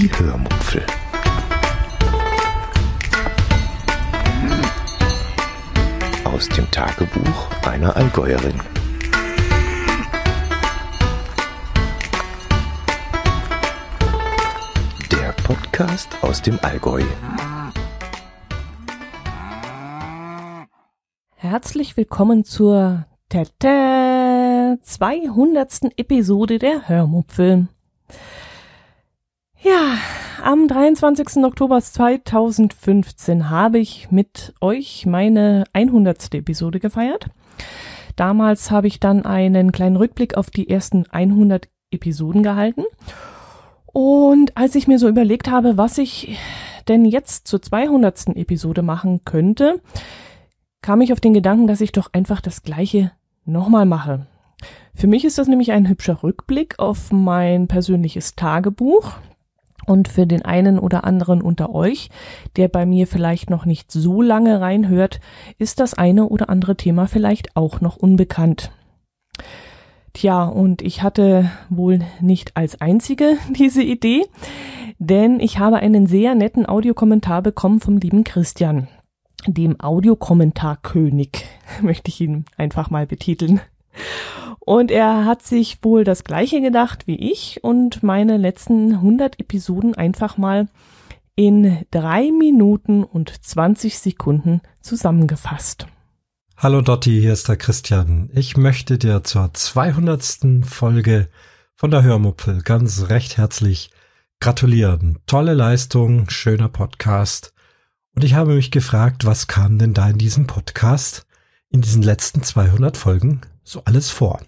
Die Hörmupfel. Aus dem Tagebuch einer Allgäuerin. Der Podcast aus dem Allgäu. Herzlich willkommen zur Tete 200. Episode der Hörmupfel. Ja, am 23. Oktober 2015 habe ich mit euch meine 100. Episode gefeiert. Damals habe ich dann einen kleinen Rückblick auf die ersten 100 Episoden gehalten. Und als ich mir so überlegt habe, was ich denn jetzt zur 200. Episode machen könnte, kam ich auf den Gedanken, dass ich doch einfach das gleiche nochmal mache. Für mich ist das nämlich ein hübscher Rückblick auf mein persönliches Tagebuch, und für den einen oder anderen unter euch, der bei mir vielleicht noch nicht so lange reinhört, ist das eine oder andere Thema vielleicht auch noch unbekannt. Tja, und ich hatte wohl nicht als einzige diese Idee, denn ich habe einen sehr netten Audiokommentar bekommen vom lieben Christian, dem Audiokommentarkönig, möchte ich ihn einfach mal betiteln. Und er hat sich wohl das gleiche gedacht wie ich und meine letzten 100 Episoden einfach mal in drei Minuten und 20 Sekunden zusammengefasst. Hallo Dotti, hier ist der Christian. Ich möchte dir zur 200. Folge von der Hörmupfel ganz recht herzlich gratulieren. Tolle Leistung, schöner Podcast. Und ich habe mich gefragt, was kam denn da in diesem Podcast in diesen letzten 200 Folgen so alles vor?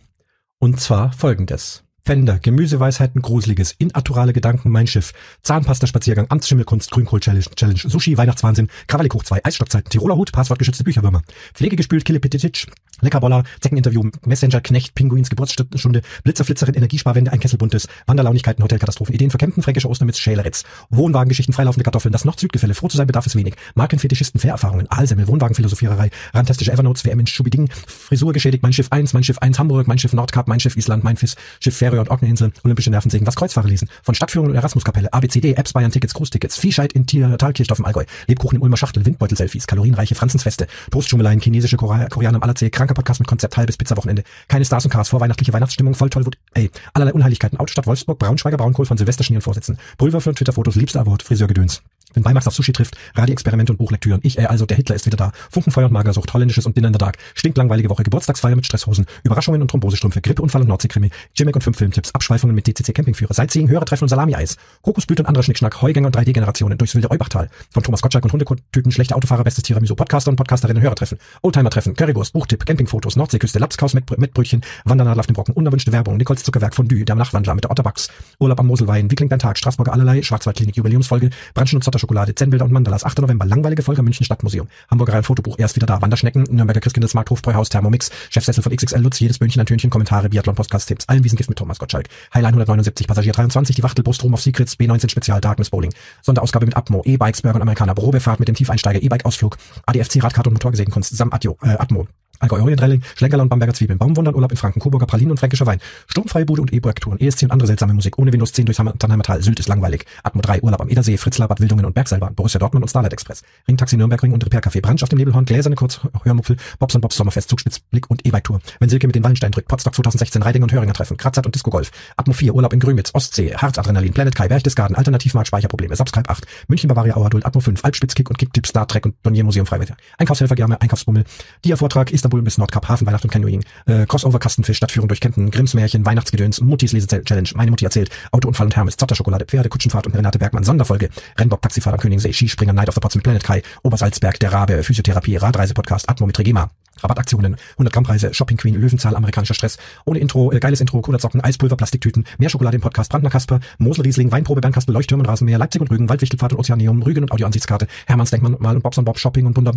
Und zwar folgendes. Fender, Gemüseweisheiten, Gruseliges, inaturale Gedanken, mein Schiff, Zahnpasta-Spaziergang, Amtsschimmelkunst, Grünkohl-Challenge, Challenge, Sushi, Weihnachtswahnsinn, Krawallig hoch 2, Eisstockzeiten, Tiroler Hut, Passwortgeschützte Bücherwürmer, Pflegegespült, Killepetititsch, Leckerboller, Zeckeninterview, Messenger, Knecht, Pinguins, Geburtsstunde, Blitzerflitzerin, Energiesparwende, ein Kessel buntes, Wanderlaunigkeiten, Hotelkatastrophen, Ideen für fränkische Ostern Schäleritz, Wohnwagengeschichten, freilaufende Kartoffeln, das Nord-Süd-Gefälle, froh zu sein bedarf es wenig, Markenfetischisten, Fährerfahrungen, Aalsemmel, Wohnwagenphilosophiererei, rantastische Evernotes, WM in Schubiding, Frisur geschädigt, mein Schiff 1, mein Schiff 1 Hamburg, mein Schiff Nordkap, mein Schiff Island, mein Fiss, Schiff Färöer und Orkneyinsel, olympische Nervensägen, was Kreuzfahrer lesen, von Stadtführung und Erasmuskapelle, ABCD, Apps, Bayern Tickets, Cruise-Tickets, Viehscheid in Thalkirchdorf im Allgäu, Lebkuchen im Ulmer Schachtel, Windbeutel-Selfies, kalorienreiche Franzensfeste, Toastschumeleien, chinesische Koreaner am Allerzähl, kranker Podcast mit Konzept, halbes Pizza-Wochenende, keine Stars und Cars, vorweihnachtliche Weihnachtsstimmung, voll toll, ey, allerlei Unheiligkeiten, Autostadt Wolfsburg, Braunschweiger Braunkohl von Silvesterschnee und Vorsitzen, Pulverwürfel und Twitter-Fotos, liebster Award, Friseurgedöns. Wenn Weimax auf Sushi trifft, Radi-Experimente und Buchlektüren. Ich, äh, also der Hitler ist wieder da. Funkenfeuer und Magersucht, holländisches und Dinner in the Dark. Stinklangweilige Woche, Geburtstagsfeier mit Stresshosen, Überraschungen und Thrombosestrümpfe, Grippeunfall und Nordseekrimi, Jimmick und fünf Filmtipps, Abschweifungen mit DCC Campingführer, Sightseeing, Hörertreffen und Salami-Eis, Kokosblüte und anderer Schnickschnack, Heugänger und 3D-Generationen durchs wilde Eubachtal. Von Thomas Gottschalk und Hundekotüten, schlechte Autofahrer, bestes Tiramisu, Podcaster und Podcasterinnen, Hörertreffen, Oldtimer-Treffen, Currywurst, Buchtipp, Campingfotos, Nordseeküste, Lapskaus mit, mit Brötchen, Wandernadel auf dem Brocken, unerwünschte Werbung, Nicoles Zuckerwerk, Fondue, der Nachtwandler mit der Otterbucks, Urlaub am Moselwein, wie klingt dein Tag, Straßburger allerlei, Schwarzwaldklinik, Jubiläumsfolge, Branchen und Zotterschokolade, Zenbilder und Mandalas, 8. November, langweilige Folge München Stadtmuseum, Hamburger Reihen Fotobuch, erst wieder da, Wanderschnecken, Nürnberger Christkindlesmarkt, Hofbräuhaus, Thermomix, Chefsessel von XXL Lutz, jedes München ein Tönchen, Kommentare, Biathlon, Podcast, Tipps, allen Wiesengift mit Thomas Gottschalk, Highline 179, Passagier 23, die Wachtel, Brustrum auf Secrets, B19 Spezial, Darkness Bowling, Sonderausgabe mit Atmo, E-Bikes, Burger und Amerikaner, Probefahrt mit dem Tiefeinsteiger, E-Bike-Ausflug, ADFC, Radkarte und Motorgesägenkunst, Sam Atmo, äh, Atmo, Allgäu Orientrelling, Schlenkerler und Bamberger Zwiebeln, Baumwundern, Urlaub in Franken, Coburger Pralinen und fränkischer Wein, Sturmfreie Bude und E-Projektoren, ESC und andere seltsame Musik, ohne Windows 10 durchs Tannheimer Tal, Sylt ist langweilig, Atmo 3, Urlaub am Edersee, Fritzlar, Bad Wildungen und Bergseilbahn, Borussia Dortmund und Starlight Express, Ringtaxi Nürnberg, Ring und Repair Café, Branch auf dem Nebelhorn, Gläserne Kurz, Hörmupfel, Bobs und Bobs Sommerfest, Zugspitz, Blick und E-Bike-Tour, wenn Silke mit den Wallenstein drückt, Potsdok 2016, Reidinger und Höringer treffen, Kratzert und Disco Golf, Atmo 4, Urlaub in Grünwitz, Ostsee, Harzadrenalin, Planet Kai, Berchtesgaden, Alternativmarkt, Speicherprobleme, Subscribe 8, München Bavaria Auerduld, Atmo 5, Alpspitz, Kick und Kicktipp, Star Trek und Donier Museum Freiwillig, Einkaufshelfer Gerne, Einkaufsbummel, Dia-Vortrag, Istanbul bis Nordkap, Hafen, Weihnacht und Canyoning, äh, Crossover Kastenfisch, Stadtführung durch Kempten, Grimms Weihnachtsgedöns, Muttis Lese-Challenge, meine Mutti erzählt, Autounfall und Hermes, Zotterschokolade, Pferde, Kutschenfahrt und Renate Bergmann, Sonderfolge, Rennbock, Taxifahrer Königssee, Skispringer, Night of the Pots mit Planet Kai, Obersalzberg, der Rabe, Physiotherapie, Radreise-Podcast, Atmo mit Regema, Rabattaktionen, 100 Gramm Preise, Shopping Queen, Löwenzahl, amerikanischer Stress, ohne Intro, äh, geiles Intro, Socken, Eispulver, Plastiktüten, mehr Schokolade im Podcast, Brandner Kasper, Mosel Riesling, Weinprobe, Bernkasper, Leuchttürmen, Rasenmäher, Leipzig und Rügen, Waldwichtelpfad und Ozeaneum, Rügen und Audioansichtskarte, Hermanns Denkmal und Bobs und Bob, Shopping und Wunder,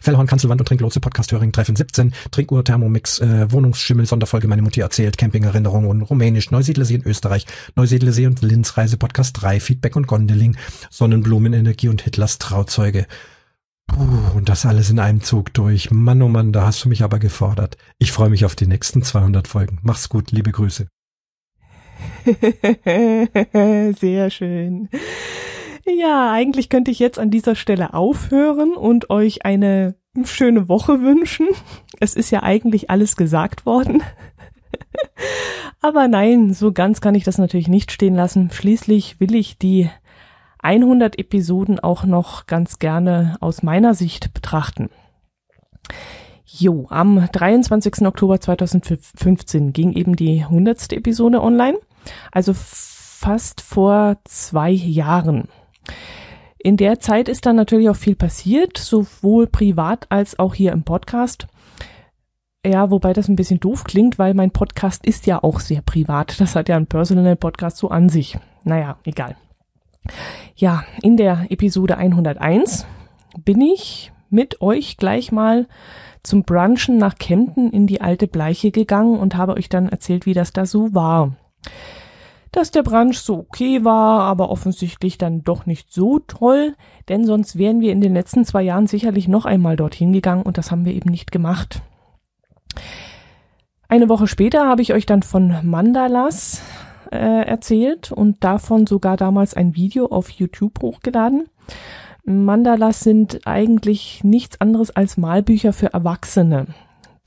Fellhorn, Kanzelwand und Trinklotse, Podcast-Höring, Treffen 17, Trinkuhr, Thermomix, äh, Wohnungsschimmel, Sonderfolge, meine Mutti erzählt, Campingerinnerungen, Rumänisch, Neusiedlersee in Österreich, Neusiedlersee und Linz, Reise, Podcast 3, Feedback und Gondeling, Sonnenblumenenergie und Hitlers Trauzeuge. Puh, und das alles in einem Zug durch. Mann, oh Mann, da hast du mich aber gefordert. Ich freue mich auf die nächsten 200 Folgen. Mach's gut, liebe Grüße. Sehr schön. Ja, eigentlich könnte ich jetzt an dieser Stelle aufhören und euch eine schöne Woche wünschen. Es ist ja eigentlich alles gesagt worden. Aber nein, so ganz kann ich das natürlich nicht stehen lassen. Schließlich will ich die 100 Episoden auch noch ganz gerne aus meiner Sicht betrachten. Jo, am 23. Oktober 2015 ging eben die 100. Episode online, also fast vor zwei Jahren. In der Zeit ist dann natürlich auch viel passiert, sowohl privat als auch hier im Podcast. Ja, wobei das ein bisschen doof klingt, weil mein Podcast ist ja auch sehr privat. Das hat ja ein Personal Podcast so an sich. Naja, egal. Ja, in der Episode 101 bin ich mit euch gleich mal zum Brunchen nach Kempten in die alte Bleiche gegangen und habe euch dann erzählt, wie das da so war. Dass der Brunch so okay war, aber offensichtlich dann doch nicht so toll, denn sonst wären wir in den letzten zwei Jahren sicherlich noch einmal dorthin gegangen und das haben wir eben nicht gemacht. Eine Woche später habe ich euch dann von Mandalas äh, erzählt und davon sogar damals ein Video auf YouTube hochgeladen. Mandalas sind eigentlich nichts anderes als Malbücher für Erwachsene.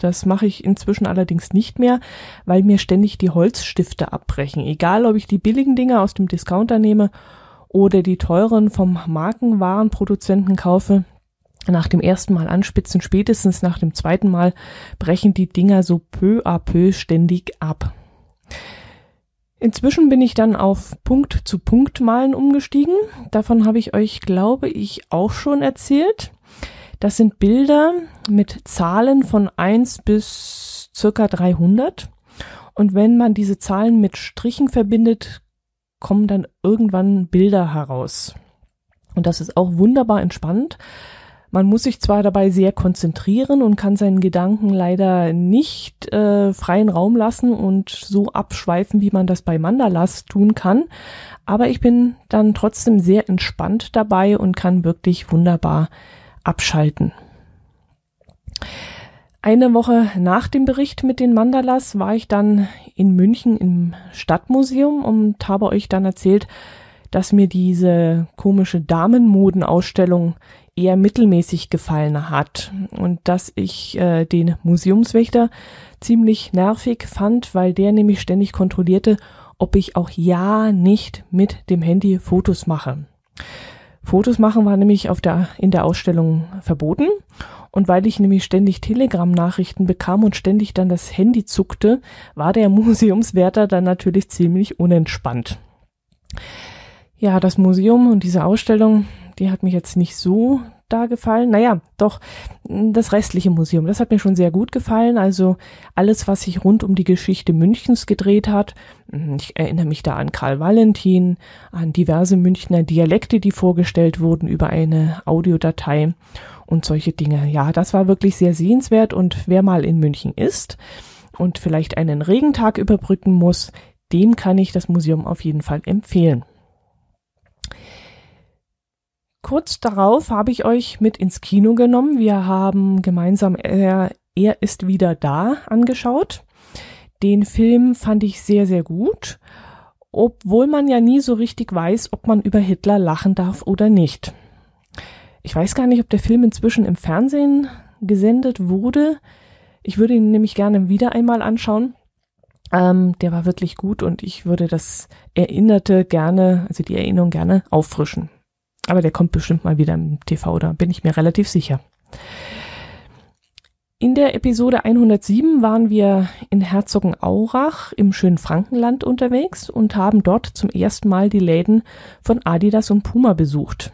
Das mache ich inzwischen allerdings nicht mehr, weil mir ständig die Holzstifte abbrechen. Egal, ob ich die billigen Dinge aus dem Discounter nehme oder die teuren vom Markenwarenproduzenten kaufe. Nach dem ersten Mal anspitzen, spätestens nach dem zweiten Mal brechen die Dinger so peu à peu ständig ab. Inzwischen bin ich dann auf Punkt zu Punkt malen umgestiegen. Davon habe ich euch, glaube ich, auch schon erzählt. Das sind Bilder mit Zahlen von 1 bis circa 300. Und wenn man diese Zahlen mit Strichen verbindet, kommen dann irgendwann Bilder heraus. Und das ist auch wunderbar entspannt, man muss sich zwar dabei sehr konzentrieren und kann seinen Gedanken leider nicht äh, freien Raum lassen und so abschweifen, wie man das bei Mandalas tun kann, aber ich bin dann trotzdem sehr entspannt dabei und kann wirklich wunderbar abschalten. Eine Woche nach dem Bericht mit den Mandalas war ich dann in München im Stadtmuseum und habe euch dann erzählt, dass mir diese komische Damenmodenausstellung eher mittelmäßig gefallen hat und dass ich äh, den Museumswächter ziemlich nervig fand, weil der nämlich ständig kontrollierte, ob ich auch ja nicht mit dem Handy Fotos mache. Fotos machen war nämlich auf der, in der Ausstellung verboten. Und weil ich nämlich ständig Telegram-Nachrichten bekam und ständig dann das Handy zuckte, war der Museumswärter dann natürlich ziemlich unentspannt. Ja, das Museum und diese Ausstellung, die hat mich jetzt nicht so da gefallen. Naja, doch, das restliche Museum, das hat mir schon sehr gut gefallen. Also alles, was sich rund um die Geschichte Münchens gedreht hat. Ich erinnere mich da an Karl Valentin, an diverse Münchner Dialekte, die vorgestellt wurden über eine Audiodatei und solche Dinge. Ja, das war wirklich sehr sehenswert und wer mal in München ist und vielleicht einen Regentag überbrücken muss, dem kann ich das Museum auf jeden Fall empfehlen. Kurz darauf habe ich euch mit ins Kino genommen. Wir haben gemeinsam Er, er ist wieder da angeschaut. Den Film fand ich sehr, sehr gut, obwohl man ja nie so richtig weiß, ob man über Hitler lachen darf oder nicht. Ich weiß gar nicht, ob der Film inzwischen im Fernsehen gesendet wurde. Ich würde ihn nämlich gerne wieder einmal anschauen. Ähm, der war wirklich gut und ich würde das Erinnerte gerne, also die Erinnerung gerne auffrischen. Aber der kommt bestimmt mal wieder im TV, da bin ich mir relativ sicher. In der Episode 107 waren wir in Herzogenaurach im schönen Frankenland unterwegs und haben dort zum ersten Mal die Läden von Adidas und Puma besucht.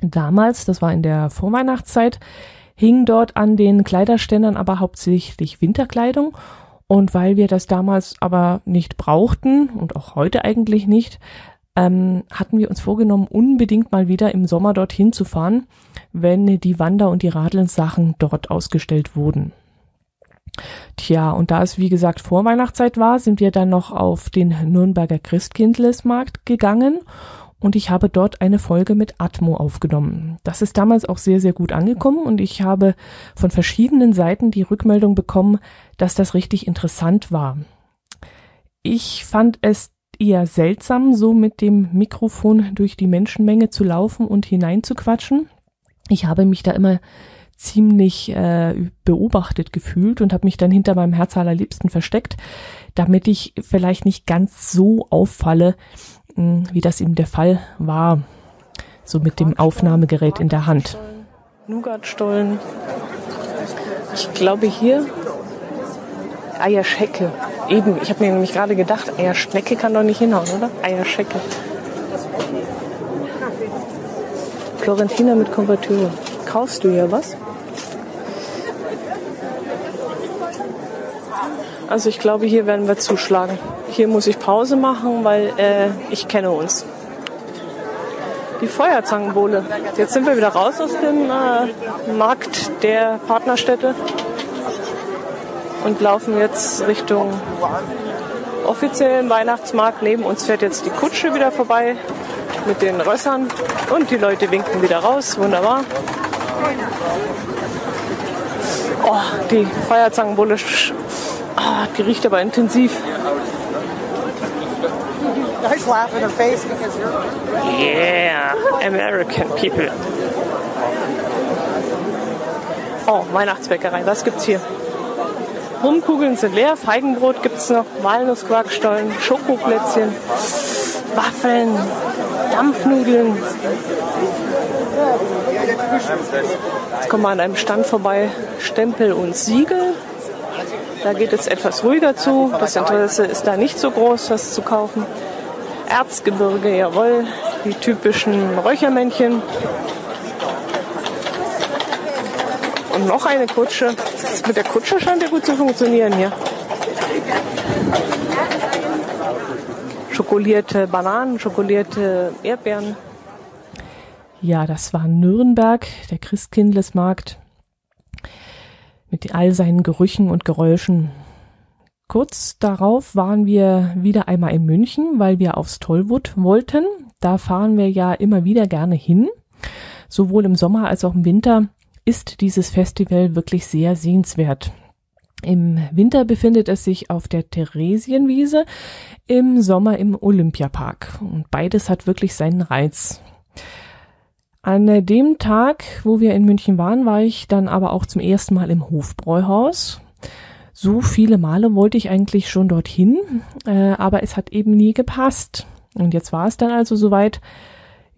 Damals, das war in der Vorweihnachtszeit, hing dort an den Kleiderständern aber hauptsächlich Winterkleidung und weil wir das damals aber nicht brauchten und auch heute eigentlich nicht, ähm, hatten wir uns vorgenommen, unbedingt mal wieder im Sommer dorthin zu fahren, wenn die Wander- und die Radeln-Sachen dort ausgestellt wurden. Tja, und da es wie gesagt Vorweihnachtszeit war, sind wir dann noch auf den Nürnberger Christkindlesmarkt gegangen und ich habe dort eine Folge mit Atmo aufgenommen. Das ist damals auch sehr, sehr gut angekommen und ich habe von verschiedenen Seiten die Rückmeldung bekommen, dass das richtig interessant war. Ich fand es eher seltsam, so mit dem Mikrofon durch die Menschenmenge zu laufen und hineinzuquatschen. Ich habe mich da immer ziemlich äh, beobachtet gefühlt und habe mich dann hinter meinem Herz allerliebsten versteckt, damit ich vielleicht nicht ganz so auffalle, mh, hm, wie das eben der Fall war, so mit dem Aufnahmegerät in der Hand. Nougatstollen. Ich glaube hier Eierschecke. Eben, ich habe mir nämlich gerade gedacht, Eierschnecke kann doch nicht hinhauen, oder? Eierschecke. Florentina mit Konvertüre. Kaufst du hier was? Also ich glaube, hier werden wir zuschlagen. Hier muss ich Pause machen, weil äh, ich kenne uns. Die Feuerzangenbowle. Jetzt sind wir wieder raus aus dem äh, Markt der Partnerstädte und laufen jetzt Richtung offiziellen Weihnachtsmarkt. Neben uns fährt jetzt die Kutsche wieder vorbei mit den Rössern und die Leute winken wieder raus. Wunderbar. Oh, die Feuerzangenbulle, oh, die riecht aber intensiv. Yeah, American people. Oh, Weihnachtsbäckerei, was gibt's hier? Rumkugeln sind leer, Feigenbrot gibt es noch, Walnussquarkstollen, Schokoplätzchen, Waffeln, Dampfnudeln. Jetzt kommen wir an einem Stand vorbei, Stempel und Siegel. Da geht es etwas ruhiger zu. Das Interesse ist da nicht so groß, was zu kaufen. Erzgebirge, jawohl, die typischen Räuchermännchen. Und noch eine Kutsche. Mit der Kutsche scheint ja gut zu funktionieren hier. Schokolierte Bananen, schokolierte Erdbeeren. Ja, das war Nürnberg, der Christkindlesmarkt. Mit all seinen Gerüchen und Geräuschen. Kurz darauf waren wir wieder einmal in München, weil wir aufs Tollwood wollten. Da fahren wir ja immer wieder gerne hin. Sowohl im Sommer als auch im Winter ist dieses Festival wirklich sehr sehenswert. Im Winter befindet es sich auf der Theresienwiese, im Sommer im Olympiapark. Und beides hat wirklich seinen Reiz. An dem Tag, wo wir in München waren, war ich dann aber auch zum ersten Mal im Hofbräuhaus. So viele Male wollte ich eigentlich schon dorthin, äh, aber es hat eben nie gepasst. Und jetzt war es dann also soweit,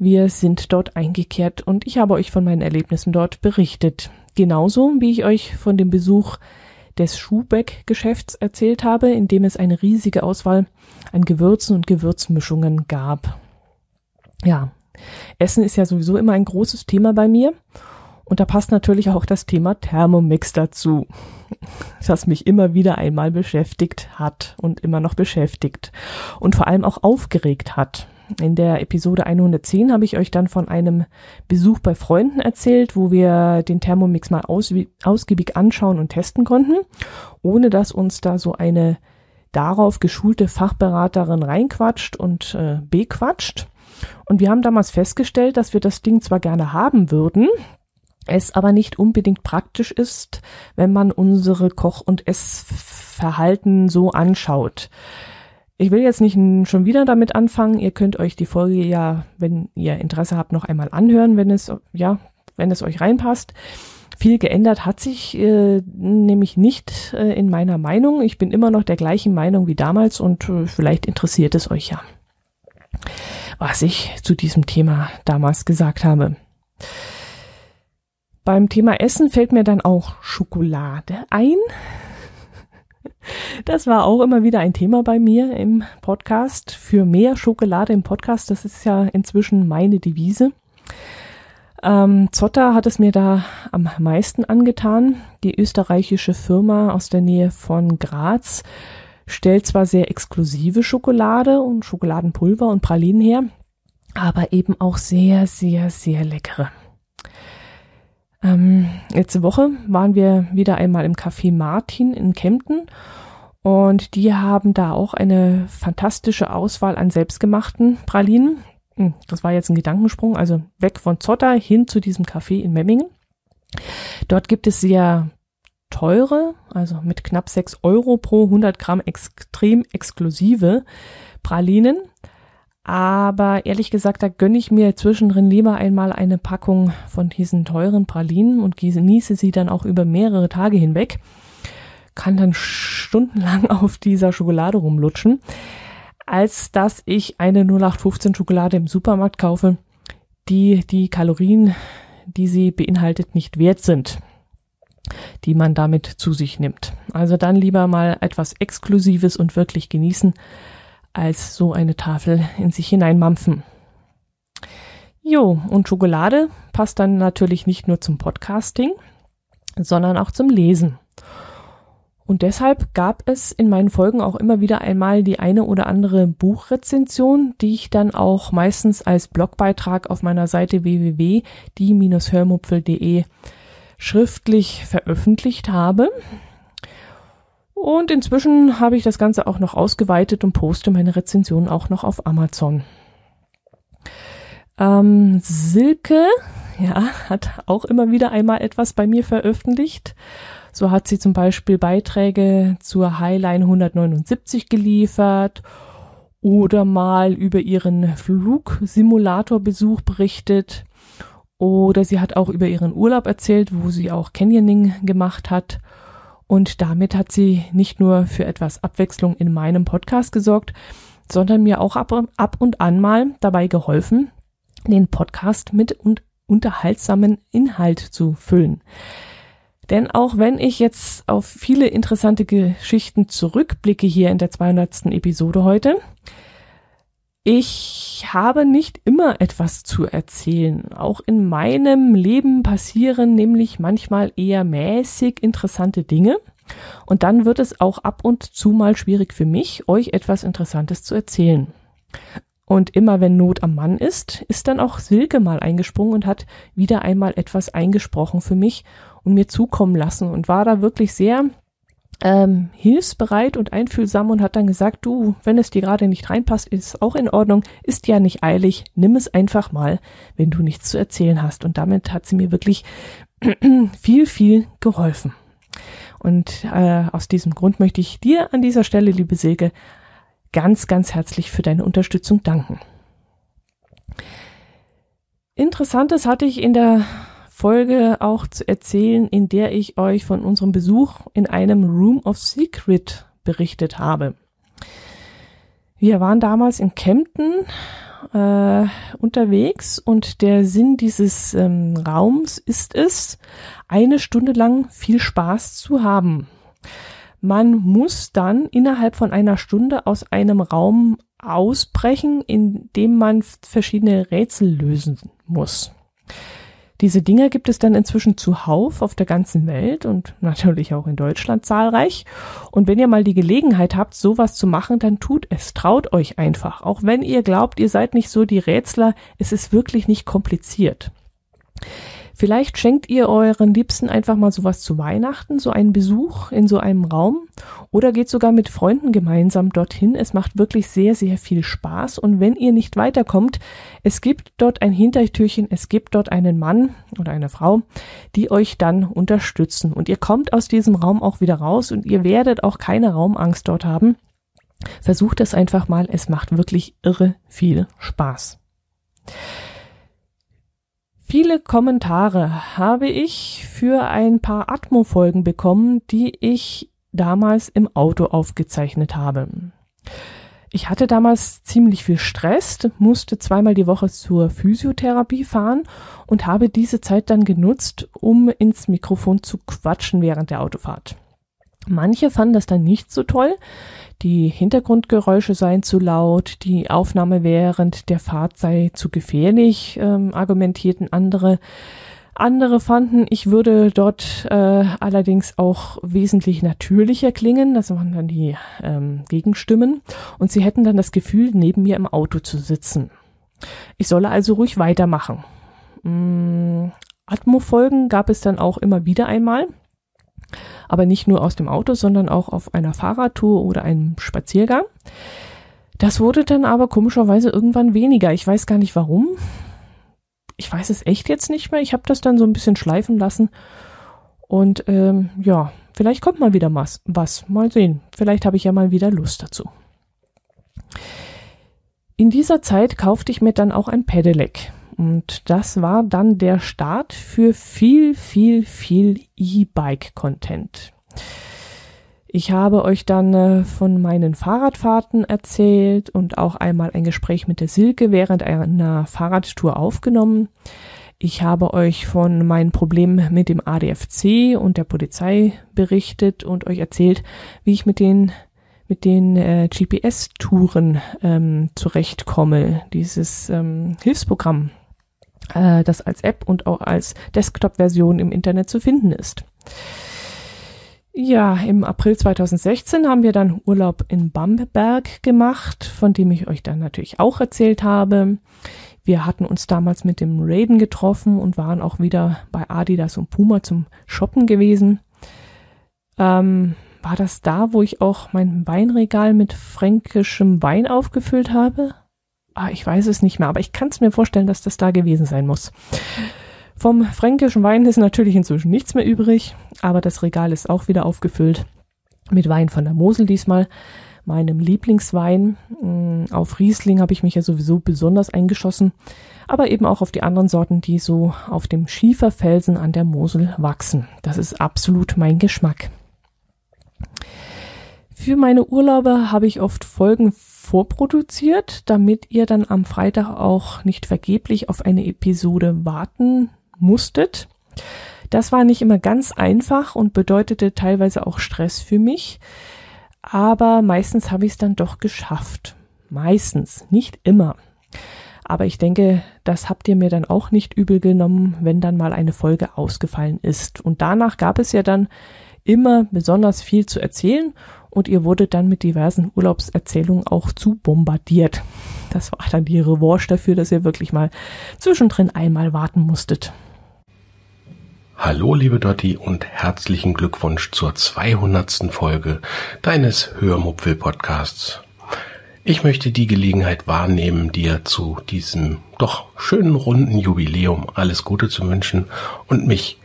wir sind dort eingekehrt und ich habe euch von meinen Erlebnissen dort berichtet. Genauso wie ich euch von dem Besuch des Schuhbeck-Geschäfts erzählt habe, in dem es eine riesige Auswahl an Gewürzen und Gewürzmischungen gab. Ja, Essen ist ja sowieso immer ein großes Thema bei mir. Und da passt natürlich auch das Thema Thermomix dazu, das mich immer wieder einmal beschäftigt hat und immer noch beschäftigt und vor allem auch aufgeregt hat. In der Episode 110 habe ich euch dann von einem Besuch bei Freunden erzählt, wo wir den Thermomix mal aus, ausgiebig anschauen und testen konnten, ohne dass uns da so eine darauf geschulte Fachberaterin reinquatscht und äh, bequatscht. Und wir haben damals festgestellt, dass wir das Ding zwar gerne haben würden, es aber nicht unbedingt praktisch ist, wenn man unsere Koch- und Essverhalten so anschaut. Ich will jetzt nicht schon wieder damit anfangen. Ihr könnt euch die Folge ja, wenn ihr Interesse habt, noch einmal anhören, wenn es, ja, wenn es euch reinpasst. Viel geändert hat sich äh, nämlich nicht äh, in meiner Meinung. Ich bin immer noch der gleichen Meinung wie damals und äh, vielleicht interessiert es euch ja, was ich zu diesem Thema damals gesagt habe. Beim Thema Essen fällt mir dann auch Schokolade ein. Das war auch immer wieder ein Thema bei mir im Podcast. Für mehr Schokolade im Podcast, das ist ja inzwischen meine Devise. Ähm, Zotter hat es mir da am meisten angetan. Die österreichische Firma aus der Nähe von Graz stellt zwar sehr exklusive Schokolade und Schokoladenpulver und Pralinen her, aber eben auch sehr, sehr, sehr leckere. Ähm, letzte Woche waren wir wieder einmal im Café Martin in Kempten und die haben da auch eine fantastische Auswahl an selbstgemachten Pralinen. Hm, das war jetzt ein Gedankensprung, also weg von Zotter hin zu diesem Café in Memmingen. Dort gibt es sehr teure, also mit knapp sechs Euro pro 100 Gramm extrem exklusive Pralinen. Aber ehrlich gesagt, da gönne ich mir zwischendrin lieber einmal eine Packung von diesen teuren Pralinen und genieße sie dann auch über mehrere Tage hinweg. Kann dann stundenlang auf dieser Schokolade rumlutschen, als dass ich eine 0815 Schokolade im Supermarkt kaufe, die die Kalorien, die sie beinhaltet, nicht wert sind die man damit zu sich nimmt. Also dann lieber mal etwas Exklusives und wirklich genießen, als so eine Tafel in sich hineinmampfen. Jo, und Schokolade passt dann natürlich nicht nur zum Podcasting, sondern auch zum Lesen. Und deshalb gab es in meinen Folgen auch immer wieder einmal die eine oder andere Buchrezension, die ich dann auch meistens als Blogbeitrag auf meiner Seite www.die-hörmupfel.de schriftlich veröffentlicht habe. Und inzwischen habe ich das Ganze auch noch ausgeweitet und poste meine Rezension auch noch auf Amazon. Ähm, Silke, ja, hat auch immer wieder einmal etwas bei mir veröffentlicht. So hat sie zum Beispiel Beiträge zur Highline 179 geliefert oder mal über ihren Flugsimulatorbesuch berichtet oder sie hat auch über ihren Urlaub erzählt, wo sie auch Canyoning gemacht hat. Und damit hat sie nicht nur für etwas Abwechslung in meinem Podcast gesorgt, sondern mir auch ab, ab und an mal dabei geholfen, den Podcast mit und unterhaltsamen Inhalt zu füllen. Denn auch wenn ich jetzt auf viele interessante Geschichten zurückblicke hier in der 200. Episode heute, ich habe nicht immer etwas zu erzählen. Auch in meinem Leben passieren nämlich manchmal eher mäßig interessante Dinge. Und dann wird es auch ab und zu mal schwierig für mich, euch etwas Interessantes zu erzählen. Und immer wenn Not am Mann ist, ist dann auch Silke mal eingesprungen und hat wieder einmal etwas eingesprochen für mich und mir zukommen lassen und war da wirklich sehr ähm, hilfsbereit und einfühlsam und hat dann gesagt, du, wenn es dir gerade nicht reinpasst, ist auch in Ordnung, ist ja nicht eilig, nimm es einfach mal, wenn du nichts zu erzählen hast. Und damit hat sie mir wirklich viel, viel geholfen. Und äh, aus diesem Grund möchte ich dir an dieser Stelle, liebe Silke, ganz, ganz herzlich für deine Unterstützung danken. Interessantes hatte ich in der Folge auch zu erzählen, in der ich euch von unserem Besuch in einem Room of Secret berichtet habe. Wir waren damals in Kempten äh, unterwegs und der Sinn dieses ähm, Raums ist es, eine Stunde lang viel Spaß zu haben. Man muss dann innerhalb von einer Stunde aus einem Raum ausbrechen, in dem man verschiedene Rätsel lösen muss. Diese Dinger gibt es dann inzwischen zuhauf auf der ganzen Welt und natürlich auch in Deutschland zahlreich. Und wenn ihr mal die Gelegenheit habt, sowas zu machen, dann tut es. Traut euch einfach. Auch wenn ihr glaubt, ihr seid nicht so die Rätsler, es ist wirklich nicht kompliziert. Vielleicht schenkt ihr euren Liebsten einfach mal sowas zu Weihnachten, so einen Besuch in so einem Raum oder geht sogar mit Freunden gemeinsam dorthin. Es macht wirklich sehr, sehr viel Spaß und wenn ihr nicht weiterkommt, es gibt dort ein Hintertürchen, es gibt dort einen Mann oder eine Frau, die euch dann unterstützen und ihr kommt aus diesem Raum auch wieder raus und ihr werdet auch keine Raumangst dort haben. Versucht es einfach mal, es macht wirklich irre viel Spaß. Viele Kommentare habe ich für ein paar Atmo-Folgen bekommen, die ich damals im Auto aufgezeichnet habe. Ich hatte damals ziemlich viel Stress, musste zweimal die Woche zur Physiotherapie fahren und habe diese Zeit dann genutzt, um ins Mikrofon zu quatschen während der Autofahrt. Manche fanden das dann nicht so toll, die Hintergrundgeräusche seien zu laut, die Aufnahme während der Fahrt sei zu gefährlich, ähm, argumentierten andere. Andere fanden, ich würde dort äh, allerdings auch wesentlich natürlicher klingen, das waren dann die ähm, Gegenstimmen, und sie hätten dann das Gefühl, neben mir im Auto zu sitzen. Ich solle also ruhig weitermachen. Mm, Atmo-Folgen gab es dann auch immer wieder einmal aber nicht nur aus dem Auto, sondern auch auf einer Fahrradtour oder einem Spaziergang. Das wurde dann aber komischerweise irgendwann weniger. Ich weiß gar nicht warum. Ich weiß es echt jetzt nicht mehr. Ich habe das dann so ein bisschen schleifen lassen. Und ähm, ja, vielleicht kommt mal wieder was. was. Mal sehen. Vielleicht habe ich ja mal wieder Lust dazu. In dieser Zeit kaufte ich mir dann auch ein Pedelec. Und das war dann der Start für viel, viel, viel E-Bike-Content. Ich habe euch dann äh, von meinen Fahrradfahrten erzählt und auch einmal ein Gespräch mit der Silke während einer Fahrradtour aufgenommen. Ich habe euch von meinen Problemen mit dem ADFC und der Polizei berichtet und euch erzählt, wie ich mit den mit den äh, GPS-Touren ähm, zurechtkomme. Dieses ähm, Hilfsprogramm, äh, das als App und auch als Desktop-Version im Internet zu finden ist. Ja, im April 2016 haben wir dann Urlaub in Bamberg gemacht, von dem ich euch dann natürlich auch erzählt habe. Wir hatten uns damals mit dem Raiden getroffen und waren auch wieder bei Adidas und Puma zum Shoppen gewesen. Ähm, war das da, wo ich auch mein Weinregal mit fränkischem Wein aufgefüllt habe? Ah, ich weiß es nicht mehr, aber ich kann es mir vorstellen, dass das da gewesen sein muss. Vom fränkischen Wein ist natürlich inzwischen nichts mehr übrig, aber das Regal ist auch wieder aufgefüllt mit Wein von der Mosel diesmal, meinem Lieblingswein. Mm, auf Riesling habe ich mich ja sowieso besonders eingeschossen, aber eben auch auf die anderen Sorten, die so auf dem Schieferfelsen an der Mosel wachsen. Das ist absolut mein Geschmack. Für meine Urlaube habe ich oft Folgen vorproduziert, damit ihr dann am Freitag auch nicht vergeblich auf eine Episode warten musstet. Das war nicht immer ganz einfach und bedeutete teilweise auch Stress für mich. Aber meistens habe ich es dann doch geschafft. Meistens, nicht immer. Aber ich denke, das habt ihr mir dann auch nicht übel genommen, wenn dann mal eine Folge ausgefallen ist. Und danach gab es ja dann immer besonders viel zu erzählen und ihr wurdet dann mit diversen Urlaubserzählungen auch zu bombardiert. Das war dann die Revanche dafür, dass ihr wirklich mal zwischendrin einmal warten musstet. Hallo liebe Dotti und herzlichen Glückwunsch zur 200. Folge deines Hörmupfel Podcasts. Ich möchte die Gelegenheit wahrnehmen, dir zu diesem doch schönen runden Jubiläum alles Gute zu wünschen und mich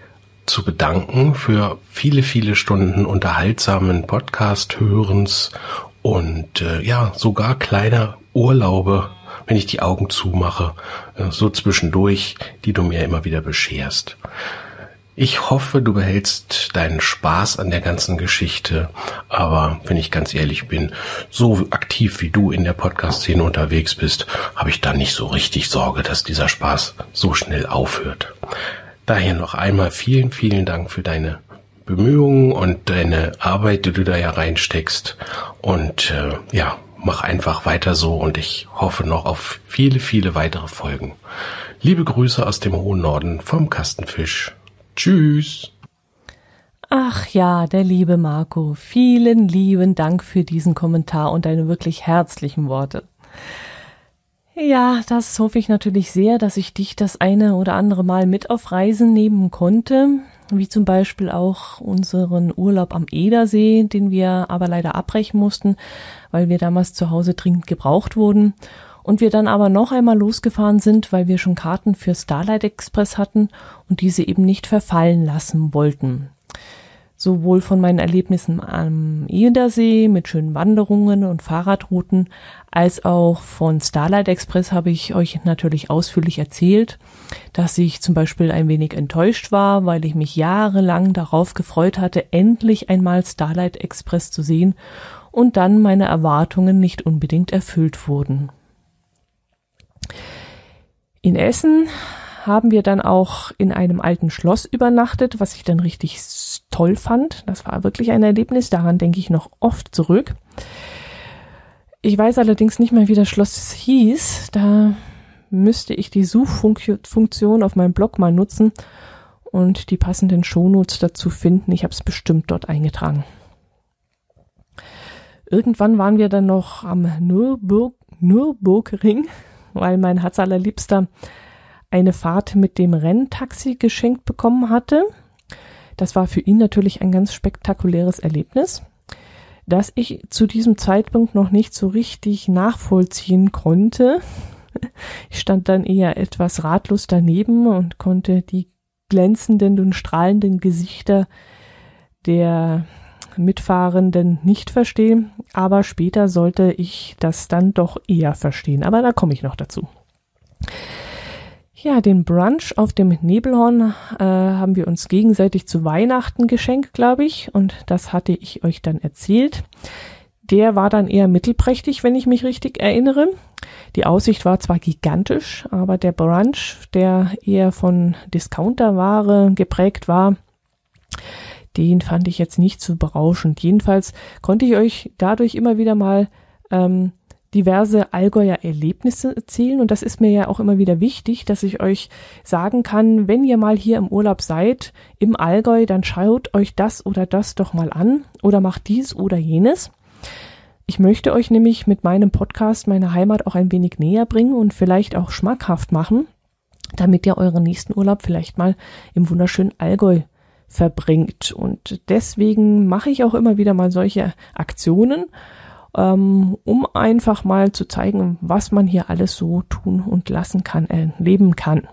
zu bedanken für viele, viele Stunden unterhaltsamen Podcast-Hörens und äh, ja, sogar kleiner Urlaube, wenn ich die Augen zumache, äh, so zwischendurch, die du mir immer wieder bescherst. Ich hoffe, du behältst deinen Spaß an der ganzen Geschichte, aber wenn ich ganz ehrlich bin, so aktiv wie du in der Podcast-Szene unterwegs bist, habe ich da nicht so richtig Sorge, dass dieser Spaß so schnell aufhört. Daher noch einmal vielen, vielen Dank für deine Bemühungen und deine Arbeit, die du da ja reinsteckst. Und äh, ja, mach einfach weiter so und ich hoffe noch auf viele, viele weitere Folgen. Liebe Grüße aus dem hohen Norden vom Kastenfisch. Tschüss. Ach ja, der liebe Marco, vielen lieben Dank für diesen Kommentar und deine wirklich herzlichen Worte. Ja, das hoffe ich natürlich sehr, dass ich dich das eine oder andere Mal mit auf Reisen nehmen konnte, wie zum Beispiel auch unseren Urlaub am Edersee, den wir aber leider abbrechen mussten, weil wir damals zu Hause dringend gebraucht wurden und wir dann aber noch einmal losgefahren sind, weil wir schon Karten für Starlight Express hatten und diese eben nicht verfallen lassen wollten. Sowohl von meinen Erlebnissen am Edersee mit schönen Wanderungen und Fahrradrouten, als auch von Starlight Express habe ich euch natürlich ausführlich erzählt, dass ich zum Beispiel ein wenig enttäuscht war, weil ich mich jahrelang darauf gefreut hatte, endlich einmal Starlight Express zu sehen und dann meine Erwartungen nicht unbedingt erfüllt wurden. In Essen haben wir dann auch in einem alten Schloss übernachtet, was ich dann richtig toll fand. Das war wirklich ein Erlebnis, daran denke ich noch oft zurück. Ich weiß allerdings nicht mehr, wie das Schloss hieß. Da müsste ich die Suchfunktion auf meinem Blog mal nutzen und die passenden Shownotes dazu finden. Ich habe es bestimmt dort eingetragen. Irgendwann waren wir dann noch am Nürburg, Nürburgring weil mein Herz allerliebster eine Fahrt mit dem Renntaxi geschenkt bekommen hatte. Das war für ihn natürlich ein ganz spektakuläres Erlebnis, das ich zu diesem Zeitpunkt noch nicht so richtig nachvollziehen konnte. Ich stand dann eher etwas ratlos daneben und konnte die glänzenden und strahlenden Gesichter der Mitfahrenden nicht verstehe, aber später sollte ich das dann doch eher verstehen. Aber da komme ich noch dazu. Ja, den Brunch auf dem Nebelhorn äh, haben wir uns gegenseitig zu Weihnachten geschenkt, glaube ich, und das hatte ich euch dann erzählt. Der war dann eher mittelprächtig, wenn ich mich richtig erinnere. Die Aussicht war zwar gigantisch, aber der Brunch, der eher von Discounterware geprägt war, den fand ich jetzt nicht so berauschend. Jedenfalls konnte ich euch dadurch immer wieder mal ähm, diverse Allgäuer Erlebnisse erzählen und das ist mir ja auch immer wieder wichtig, dass ich euch sagen kann, wenn ihr mal hier im Urlaub seid, im Allgäu, dann schaut euch das oder das doch mal an oder macht dies oder jenes. Ich möchte euch nämlich mit meinem Podcast meine Heimat auch ein wenig näher bringen und vielleicht auch schmackhaft machen, damit ihr euren nächsten Urlaub vielleicht mal im wunderschönen Allgäu verbringt. Und deswegen mache ich auch immer wieder mal solche Aktionen, ähm, um einfach mal zu zeigen, was man hier alles so tun und lassen kann, äh, leben kann.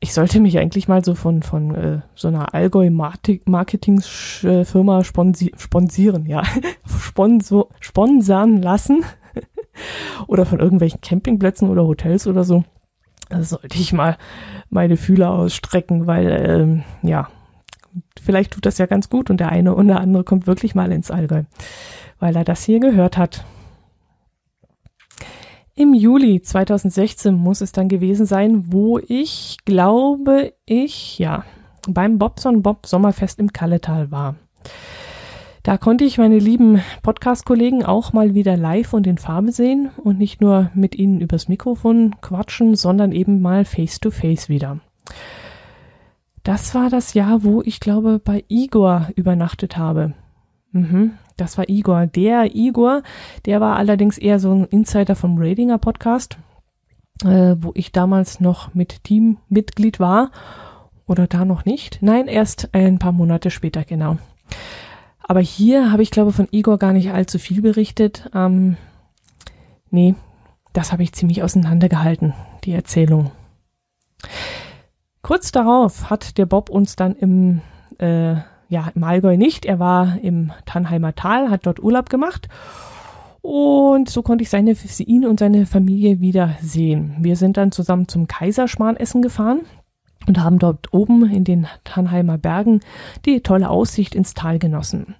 Ich sollte mich eigentlich mal so von, von äh, so einer Allgäu-Marketing-Firma sponsi sponsieren, ja, Sponsor sponsern lassen. oder von irgendwelchen Campingplätzen oder Hotels oder so. Da sollte ich mal meine Fühler ausstrecken, weil, ähm, ja, vielleicht tut das ja ganz gut und der eine und der andere kommt wirklich mal ins Allgäu, weil er das hier gehört hat. Im Juli 2016 muss es dann gewesen sein, wo ich, glaube ich, ja, beim Bobson Bob Sommerfest im Kalletal war. Da konnte ich meine lieben Podcast-Kollegen auch mal wieder live und in Farbe sehen und nicht nur mit ihnen übers Mikrofon quatschen, sondern eben mal face-to-face -face wieder. Das war das Jahr, wo ich glaube bei Igor übernachtet habe. Mhm, das war Igor. Der Igor, der war allerdings eher so ein Insider vom Radinger Podcast, äh, wo ich damals noch mit Teammitglied war. Oder da noch nicht? Nein, erst ein paar Monate später, genau. Aber hier habe ich, glaube von Igor gar nicht allzu viel berichtet. Ähm, nee, das habe ich ziemlich auseinandergehalten, die Erzählung. Kurz darauf hat der Bob uns dann im, äh, ja, im Allgäu nicht. Er war im Tannheimer Tal, hat dort Urlaub gemacht. Und so konnte ich seine, ihn und seine Familie wieder sehen. Wir sind dann zusammen zum Kaiserschmarrn-Essen gefahren und haben dort oben in den Tannheimer Bergen die tolle Aussicht ins Tal genossen.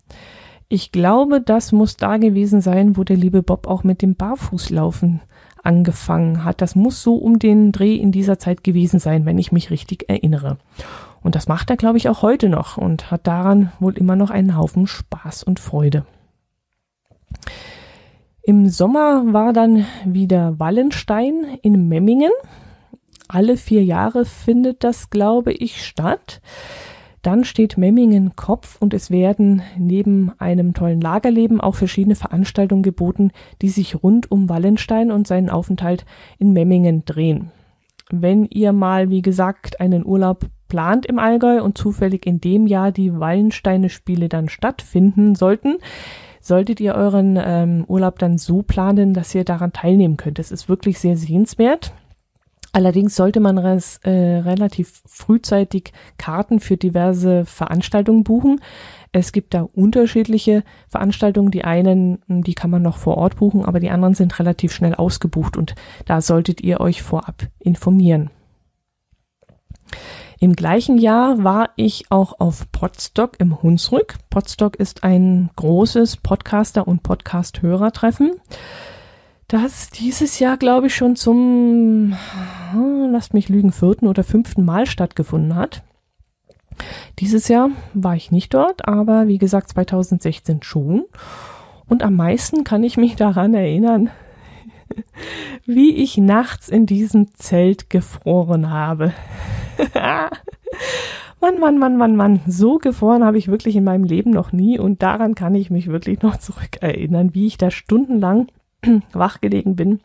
Ich glaube, das muss da gewesen sein, wo der liebe Bob auch mit dem Barfußlaufen angefangen hat. Das muss so um den Dreh in dieser Zeit gewesen sein, wenn ich mich richtig erinnere. Und das macht er, glaube ich, auch heute noch und hat daran wohl immer noch einen Haufen Spaß und Freude. Im Sommer war dann wieder Wallenstein in Memmingen alle vier Jahre findet das, glaube ich, statt. Dann steht Memmingen Kopf und es werden neben einem tollen Lagerleben auch verschiedene Veranstaltungen geboten, die sich rund um Wallenstein und seinen Aufenthalt in Memmingen drehen. Wenn ihr mal, wie gesagt, einen Urlaub plant im Allgäu und zufällig in dem Jahr die Wallensteine Spiele dann stattfinden sollten, solltet ihr euren ähm, Urlaub dann so planen, dass ihr daran teilnehmen könnt. Es ist wirklich sehr sehenswert. Allerdings sollte man res, äh, relativ frühzeitig Karten für diverse Veranstaltungen buchen. Es gibt da unterschiedliche Veranstaltungen. Die einen, die kann man noch vor Ort buchen, aber die anderen sind relativ schnell ausgebucht und da solltet ihr euch vorab informieren. Im gleichen Jahr war ich auch auf Podstock im Hunsrück. Podstock ist ein großes Podcaster- und Podcast-Hörertreffen. treffen das dieses Jahr, glaube ich, schon zum, hm, lasst mich lügen, vierten oder fünften Mal stattgefunden hat. Dieses Jahr war ich nicht dort, aber wie gesagt 2016 schon. Und am meisten kann ich mich daran erinnern, wie ich nachts in diesem Zelt gefroren habe. Mann, Mann, Mann, Mann, Mann, so gefroren habe ich wirklich in meinem Leben noch nie und daran kann ich mich wirklich noch zurückerinnern, wie ich da stundenlang wachgelegen bin,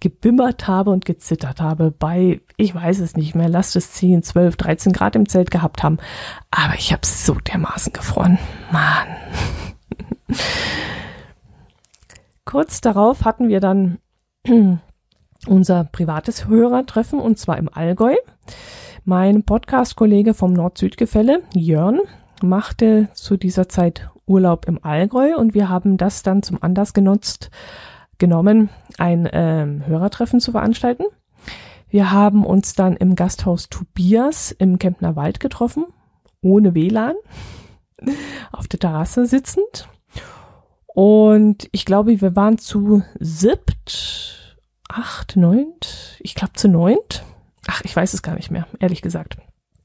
gebimmert habe und gezittert habe bei, ich weiß es nicht mehr, lasst es 10, 12, 13 Grad im Zelt gehabt haben. Aber ich habe so dermaßen gefroren. Mann. Kurz darauf hatten wir dann unser privates Hörertreffen und zwar im Allgäu. Mein Podcast-Kollege vom Nord-Süd-Gefälle, Jörn, machte zu dieser Zeit Urlaub im Allgäu und wir haben das dann zum Anlass genutzt, genommen, ein ähm, Hörertreffen zu veranstalten. Wir haben uns dann im Gasthaus Tobias im Kempner Wald getroffen, ohne WLAN, auf der Terrasse sitzend. Und ich glaube, wir waren zu siebt, acht, neunt, ich glaube zu neunt. Ach, ich weiß es gar nicht mehr, ehrlich gesagt.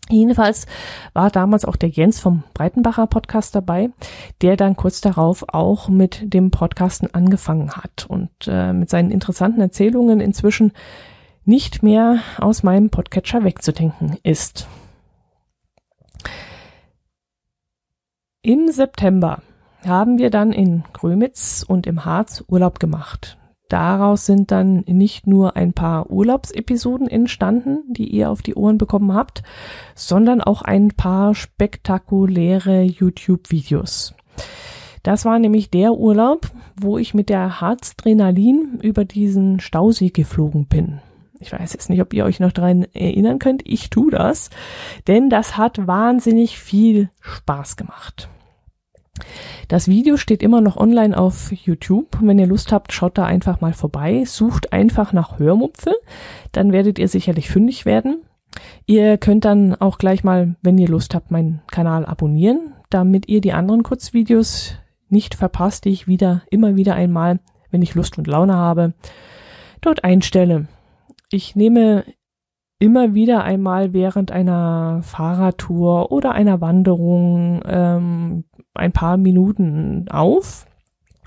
Jedenfalls war damals auch der Jens vom Breitenbacher Podcast dabei, der dann kurz darauf auch mit dem Podcasten angefangen hat und äh, mit seinen interessanten Erzählungen inzwischen nicht mehr aus meinem Podcatcher wegzudenken ist. Im September haben wir dann in Grömitz und im Harz Urlaub gemacht. Daraus sind dann nicht nur ein paar Urlaubsepisoden entstanden, die ihr auf die Ohren bekommen habt, sondern auch ein paar spektakuläre YouTube-Videos. Das war nämlich der Urlaub, wo ich mit der Harzdrenalin über diesen Stausee geflogen bin. Ich weiß jetzt nicht, ob ihr euch noch daran erinnern könnt. Ich tu das, denn das hat wahnsinnig viel Spaß gemacht. Das Video steht immer noch online auf YouTube. Wenn ihr Lust habt, schaut da einfach mal vorbei. Sucht einfach nach Hörmupfel. Dann werdet ihr sicherlich fündig werden. Ihr könnt dann auch gleich mal, wenn ihr Lust habt, meinen Kanal abonnieren, damit ihr die anderen Kurzvideos nicht verpasst, die ich wieder, immer wieder einmal, wenn ich Lust und Laune habe, dort einstelle. Ich nehme immer wieder einmal während einer Fahrradtour oder einer Wanderung ähm, ein paar Minuten auf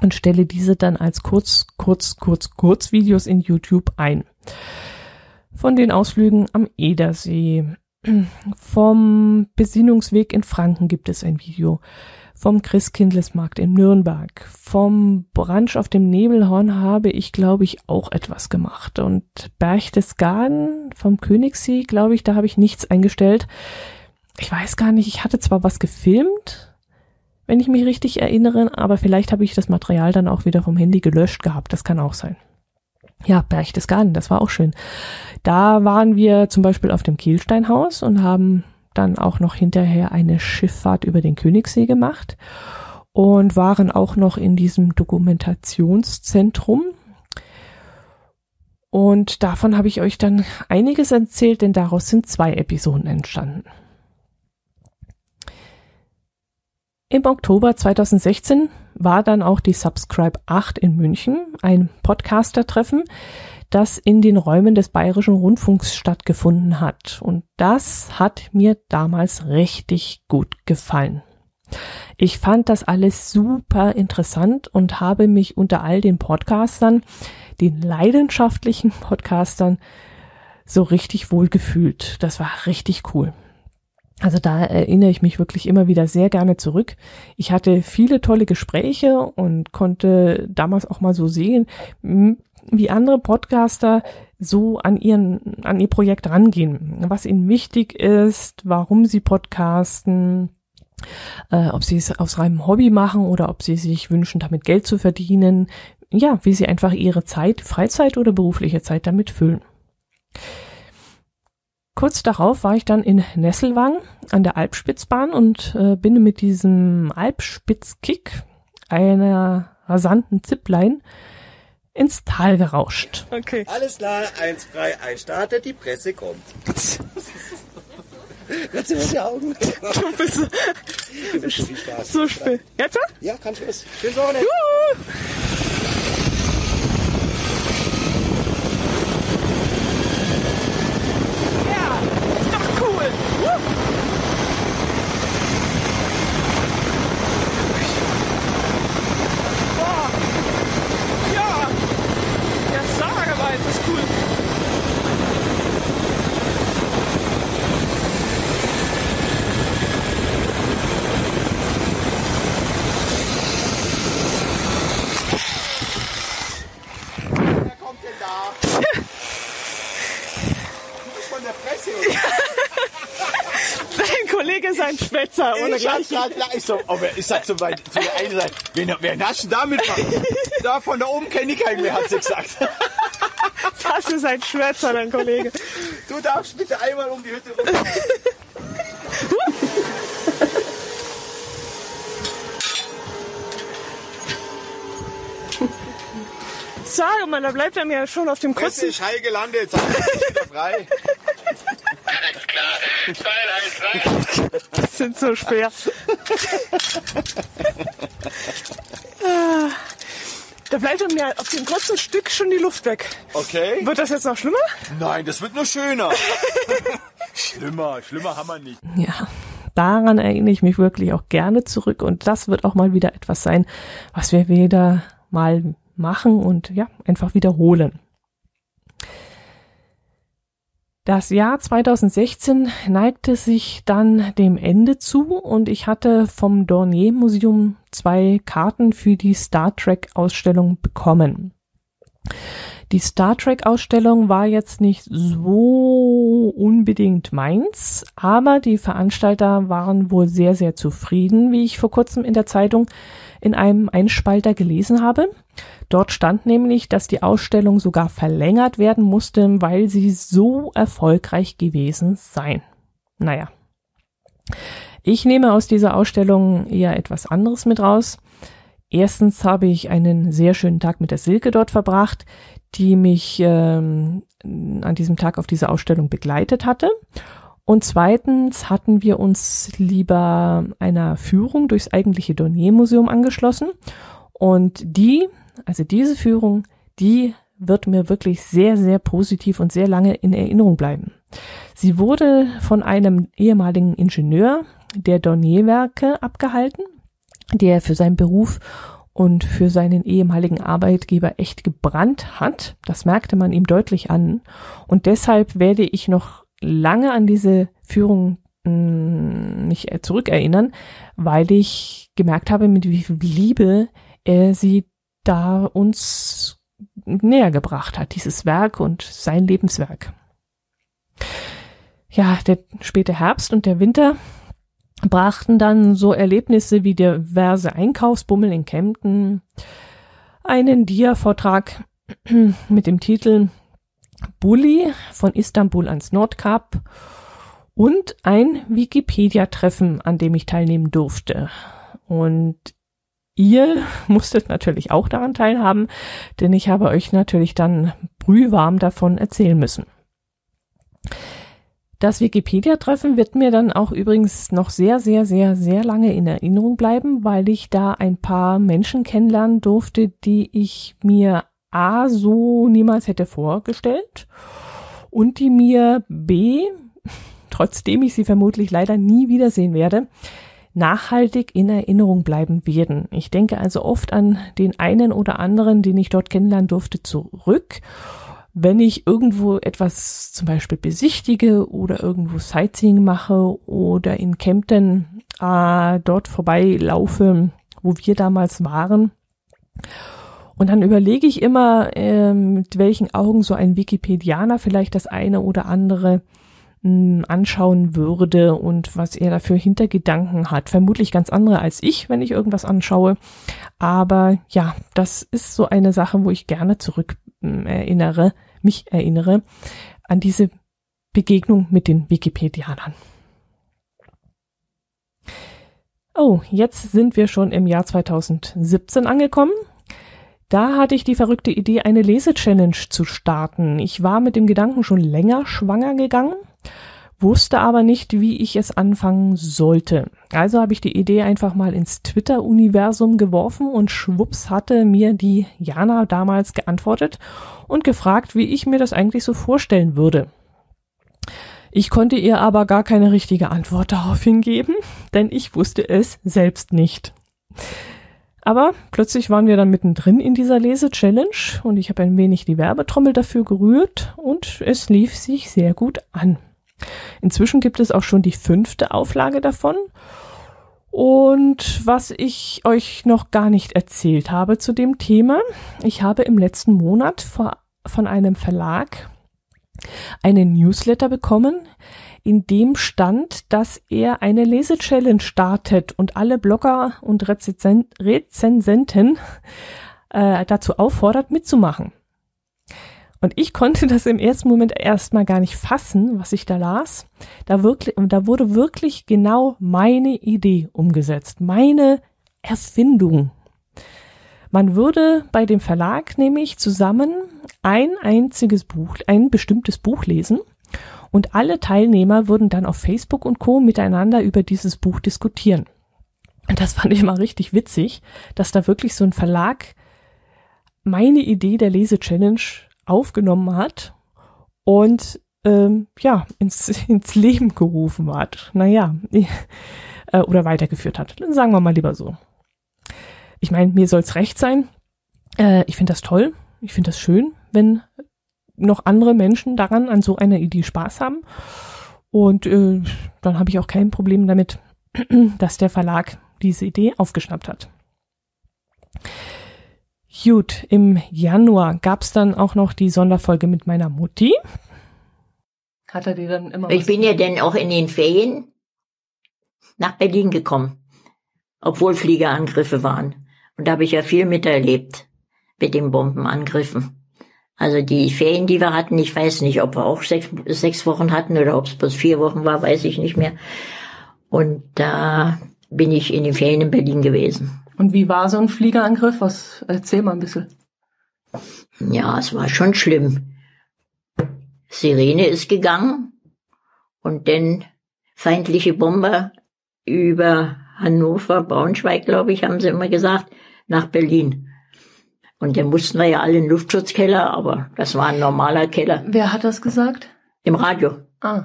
und stelle diese dann als kurz, kurz, kurz, kurz Videos in YouTube ein. Von den Ausflügen am Edersee, vom Besinnungsweg in Franken gibt es ein Video vom Christkindlesmarkt in Nürnberg. Vom Branch auf dem Nebelhorn habe ich, glaube ich, auch etwas gemacht. Und Berchtesgaden vom Königssee, glaube ich, da habe ich nichts eingestellt. Ich weiß gar nicht, ich hatte zwar was gefilmt, wenn ich mich richtig erinnere, aber vielleicht habe ich das Material dann auch wieder vom Handy gelöscht gehabt. Das kann auch sein. Ja, Berchtesgaden, das war auch schön. Da waren wir zum Beispiel auf dem Kielsteinhaus und haben dann auch noch hinterher eine Schifffahrt über den Königssee gemacht und waren auch noch in diesem Dokumentationszentrum. Und davon habe ich euch dann einiges erzählt, denn daraus sind zwei Episoden entstanden. Im Oktober 2016 war dann auch die Subscribe 8 in München, ein Podcaster-Treffen, das in den Räumen des Bayerischen Rundfunks stattgefunden hat. Und das hat mir damals richtig gut gefallen. Ich fand das alles super interessant und habe mich unter all den Podcastern, den leidenschaftlichen Podcastern, so richtig wohl gefühlt. Das war richtig cool. Also da erinnere ich mich wirklich immer wieder sehr gerne zurück. Ich hatte viele tolle Gespräche und konnte damals auch mal so sehen, wie andere Podcaster so an ihren, an ihr Projekt rangehen, was ihnen wichtig ist, warum sie podcasten, äh, ob sie es aus reinem Hobby machen oder ob sie sich wünschen, damit Geld zu verdienen, ja, wie sie einfach ihre Zeit, Freizeit oder berufliche Zeit damit füllen. Kurz darauf war ich dann in Nesselwang an der Alpspitzbahn und äh, bin mit diesem Alpspitzkick, einer rasanten Zipline, ins Tal gerauscht. Okay. Alles klar, eins frei, ein startet, die Presse kommt. Du mir die Augen? Du bist so, so spät. Jetzt? Ja, kann ich es. Schönes Wochenende. Juhu. gleich, gleich, gleich. Ich, so, oh, ich sag so bei, zu der einen Seite, wer, wen hast du damit machen? da von da oben kenne ich keinen mehr, hat sie gesagt. Das ist ein Schwätzer, dein Kollege. Du darfst bitte einmal um die Hütte rum. Sage mal, da bleibt er mir schon auf dem Kurzen. Ist heil gelandet, sag ich wieder frei. Drei. sind so schwer. Da bleibt mir auf dem kurzen Stück schon die Luft weg. Okay. Wird das jetzt noch schlimmer? Nein, das wird nur schöner. schlimmer, schlimmer haben wir nicht. Ja, daran erinnere ich mich wirklich auch gerne zurück und das wird auch mal wieder etwas sein, was wir wieder mal machen und ja, einfach wiederholen. Das Jahr 2016 neigte sich dann dem Ende zu und ich hatte vom Dornier Museum zwei Karten für die Star Trek Ausstellung bekommen. Die Star Trek Ausstellung war jetzt nicht so unbedingt meins, aber die Veranstalter waren wohl sehr, sehr zufrieden, wie ich vor kurzem in der Zeitung in einem Einspalter gelesen habe. Dort stand nämlich, dass die Ausstellung sogar verlängert werden musste, weil sie so erfolgreich gewesen seien. Naja. Ich nehme aus dieser Ausstellung eher etwas anderes mit raus. Erstens habe ich einen sehr schönen Tag mit der Silke dort verbracht, die mich ähm, an diesem Tag auf diese Ausstellung begleitet hatte. Und zweitens hatten wir uns lieber einer Führung durchs eigentliche Dornier-Museum angeschlossen. Und die, also diese Führung, die wird mir wirklich sehr, sehr positiv und sehr lange in Erinnerung bleiben. Sie wurde von einem ehemaligen Ingenieur der Dornier-Werke abgehalten, der für seinen Beruf und für seinen ehemaligen Arbeitgeber echt gebrannt hat. Das merkte man ihm deutlich an. Und deshalb werde ich noch lange an diese Führung mh, mich zurückerinnern, weil ich gemerkt habe, mit wie viel Liebe er sie da uns näher gebracht hat, dieses Werk und sein Lebenswerk. Ja, der späte Herbst und der Winter brachten dann so Erlebnisse wie diverse Einkaufsbummel in Kempten, einen Dia-Vortrag mit dem Titel Bulli von Istanbul ans Nordkap und ein Wikipedia-Treffen, an dem ich teilnehmen durfte. Und ihr musstet natürlich auch daran teilhaben, denn ich habe euch natürlich dann brühwarm davon erzählen müssen. Das Wikipedia-Treffen wird mir dann auch übrigens noch sehr, sehr, sehr, sehr lange in Erinnerung bleiben, weil ich da ein paar Menschen kennenlernen durfte, die ich mir A so niemals hätte vorgestellt und die mir B, trotzdem ich sie vermutlich leider nie wiedersehen werde, nachhaltig in Erinnerung bleiben werden. Ich denke also oft an den einen oder anderen, den ich dort kennenlernen durfte, zurück wenn ich irgendwo etwas zum Beispiel besichtige oder irgendwo Sightseeing mache oder in Kempten äh, dort vorbeilaufe, wo wir damals waren. Und dann überlege ich immer, äh, mit welchen Augen so ein Wikipedianer vielleicht das eine oder andere mh, anschauen würde und was er dafür Hintergedanken hat. Vermutlich ganz andere als ich, wenn ich irgendwas anschaue. Aber ja, das ist so eine Sache, wo ich gerne zurück erinnere, mich erinnere an diese Begegnung mit den Wikipedianern. Oh, jetzt sind wir schon im Jahr 2017 angekommen. Da hatte ich die verrückte Idee, eine Lese-Challenge zu starten. Ich war mit dem Gedanken schon länger schwanger gegangen, wusste aber nicht, wie ich es anfangen sollte. Also habe ich die Idee einfach mal ins Twitter-Universum geworfen und schwupps hatte mir die Jana damals geantwortet und gefragt, wie ich mir das eigentlich so vorstellen würde. Ich konnte ihr aber gar keine richtige Antwort darauf hingeben, denn ich wusste es selbst nicht. Aber plötzlich waren wir dann mittendrin in dieser Lese-Challenge und ich habe ein wenig die Werbetrommel dafür gerührt und es lief sich sehr gut an. Inzwischen gibt es auch schon die fünfte Auflage davon. Und was ich euch noch gar nicht erzählt habe zu dem Thema, ich habe im letzten Monat von einem Verlag einen Newsletter bekommen, in dem stand, dass er eine Lese-Challenge startet und alle Blogger und Rezensen Rezensenten äh, dazu auffordert, mitzumachen. Und ich konnte das im ersten Moment erstmal gar nicht fassen, was ich da las. Da wirklich, da wurde wirklich genau meine Idee umgesetzt, meine Erfindung. Man würde bei dem Verlag nämlich zusammen ein einziges Buch, ein bestimmtes Buch lesen und alle Teilnehmer würden dann auf Facebook und Co. miteinander über dieses Buch diskutieren. Und das fand ich mal richtig witzig, dass da wirklich so ein Verlag meine Idee der Lese-Challenge aufgenommen hat und ähm, ja, ins, ins Leben gerufen hat. Naja, äh, oder weitergeführt hat. Sagen wir mal lieber so. Ich meine, mir soll's recht sein. Äh, ich finde das toll. Ich finde das schön, wenn noch andere Menschen daran an so einer Idee Spaß haben. Und äh, dann habe ich auch kein Problem damit, dass der Verlag diese Idee aufgeschnappt hat. Gut, im Januar gab's dann auch noch die Sonderfolge mit meiner Mutti. Hat er dir dann immer Ich bin ja dann auch in den Ferien nach Berlin gekommen, obwohl Fliegerangriffe waren. Und da habe ich ja viel miterlebt mit den Bombenangriffen. Also die Ferien, die wir hatten, ich weiß nicht, ob wir auch sechs, sechs Wochen hatten oder ob es bloß vier Wochen war, weiß ich nicht mehr. Und da bin ich in den Ferien in Berlin gewesen. Und wie war so ein Fliegerangriff? Was erzähl mal ein bisschen. Ja, es war schon schlimm. Sirene ist gegangen und dann feindliche Bomber über Hannover, Braunschweig, glaube ich, haben sie immer gesagt, nach Berlin. Und dann mussten wir ja alle in den Luftschutzkeller, aber das war ein normaler Keller. Wer hat das gesagt? Im Radio. Ah.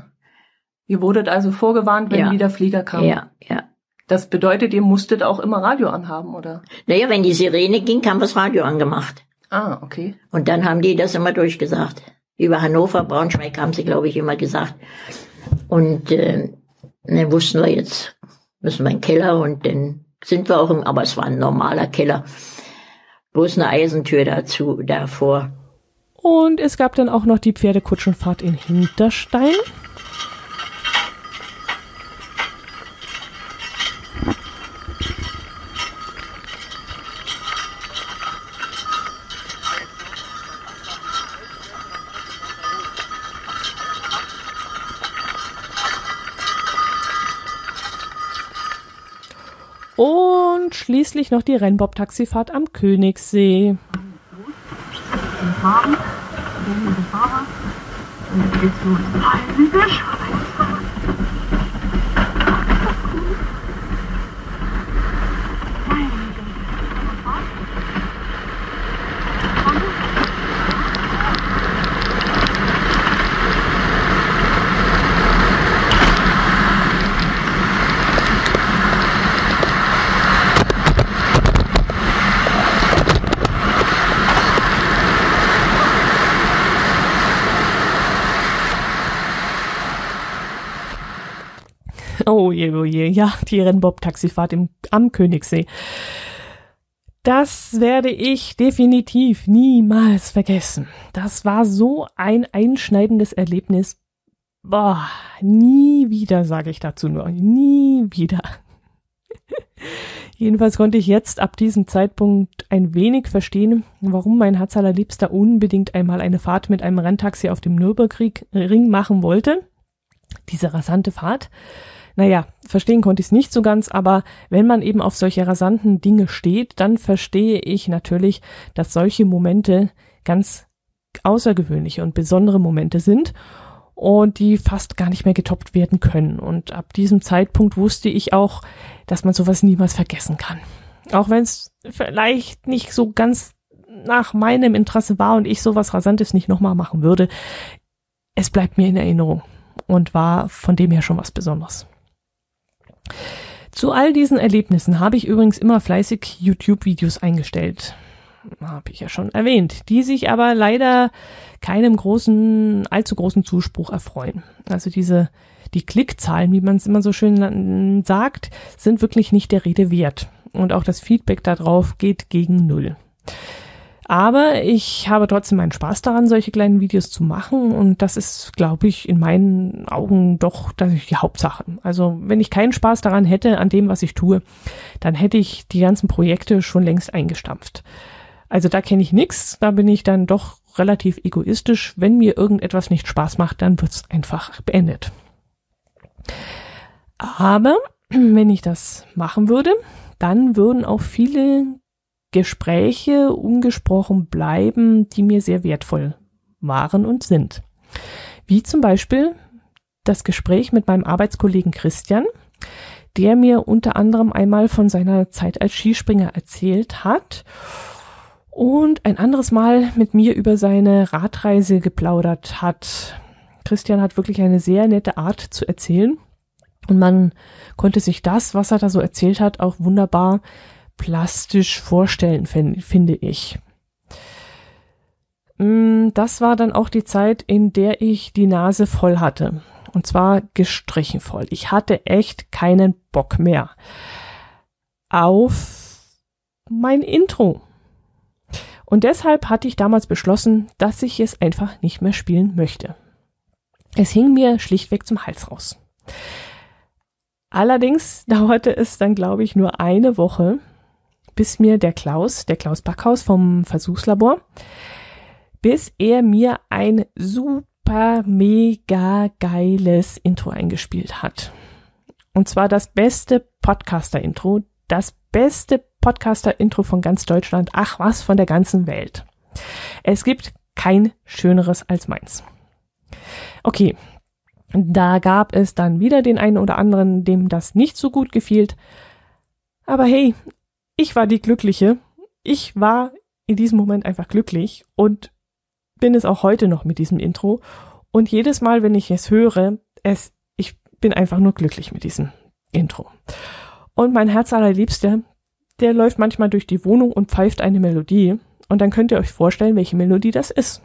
Ihr wurdet also vorgewarnt, wenn Ja. wieder Flieger kamen. Ja, ja. Das bedeutet, ihr musstet auch immer Radio anhaben, oder? Naja, wenn die Sirene ging, haben wir das Radio angemacht. Ah, okay. Und dann haben die das immer durchgesagt. Über Hannover, Braunschweig haben sie, glaube ich, immer gesagt. Und äh, dann wussten wir jetzt, müssen wir in den Keller und dann sind wir auch im, aber es war ein normaler Keller. Bloß eine Eisentür dazu, davor. Und es gab dann auch noch die Pferdekutschenfahrt in Hinterstein. Und schließlich noch die Rennbob-Taxifahrt am Königssee. Oh je, oh je, ja, die Rennbob-Taxifahrt am Königssee. Das werde ich definitiv niemals vergessen. Das war so ein einschneidendes Erlebnis. Boah, nie wieder, sage ich dazu nur. Nie wieder. Jedenfalls konnte ich jetzt ab diesem Zeitpunkt ein wenig verstehen, warum mein Herz allerliebster unbedingt einmal eine Fahrt mit einem Renntaxi auf dem Nürburgring machen wollte. Diese rasante Fahrt. Naja, verstehen konnte ich es nicht so ganz, aber wenn man eben auf solche rasanten Dinge steht, dann verstehe ich natürlich, dass solche Momente ganz außergewöhnliche und besondere Momente sind und die fast gar nicht mehr getoppt werden können. Und ab diesem Zeitpunkt wusste ich auch, dass man sowas niemals vergessen kann. Auch wenn es vielleicht nicht so ganz nach meinem Interesse war und ich sowas Rasantes nicht nochmal machen würde. Es bleibt mir in Erinnerung und war von dem her schon was Besonderes. Zu all diesen Erlebnissen habe ich übrigens immer fleißig YouTube-Videos eingestellt. Habe ich ja schon erwähnt, die sich aber leider keinem großen, allzu großen Zuspruch erfreuen. Also diese, die Klickzahlen, wie man es immer so schön sagt, sind wirklich nicht der Rede wert. Und auch das Feedback darauf geht gegen Null. Aber ich habe trotzdem meinen Spaß daran, solche kleinen Videos zu machen. Und das ist, glaube ich, in meinen Augen doch die Hauptsache. Also wenn ich keinen Spaß daran hätte, an dem, was ich tue, dann hätte ich die ganzen Projekte schon längst eingestampft. Also da kenne ich nichts, da bin ich dann doch relativ egoistisch. Wenn mir irgendetwas nicht Spaß macht, dann wird's einfach beendet. Aber wenn ich das machen würde, dann würden auch viele Gespräche ungesprochen bleiben, die mir sehr wertvoll waren und sind. Wie zum Beispiel das Gespräch mit meinem Arbeitskollegen Christian, der mir unter anderem einmal von seiner Zeit als Skispringer erzählt hat und ein anderes Mal mit mir über seine Radreise geplaudert hat. Christian hat wirklich eine sehr nette Art zu erzählen und man konnte sich das, was er da so erzählt hat, auch wunderbar plastisch vorstellen, finde ich. Mm, das war dann auch die Zeit, in der ich die Nase voll hatte. Und zwar gestrichen voll. Ich hatte echt keinen Bock mehr auf mein Intro. Und deshalb hatte ich damals beschlossen, dass ich es einfach nicht mehr spielen möchte. Es hing mir schlichtweg zum Hals raus. Allerdings dauerte es dann, glaube ich, nur eine Woche, bis mir der Klaus, der Klaus Backhaus vom Versuchslabor, bis er mir ein super mega geiles Intro eingespielt hat. Und zwar das beste Podcaster-Intro, das beste Podcaster-Intro von ganz Deutschland, ach was, von der ganzen Welt. Es gibt kein schöneres als meins. Okay, da gab es dann wieder den einen oder anderen, dem das nicht so gut gefiel. Aber hey, ich war die Glückliche. Ich war in diesem Moment einfach glücklich und bin es auch heute noch mit diesem Intro. Und jedes Mal, wenn ich es höre, es, ich bin einfach nur glücklich mit diesem Intro. Und mein Herz allerliebster, der läuft manchmal durch die Wohnung und pfeift eine Melodie. Und dann könnt ihr euch vorstellen, welche Melodie das ist.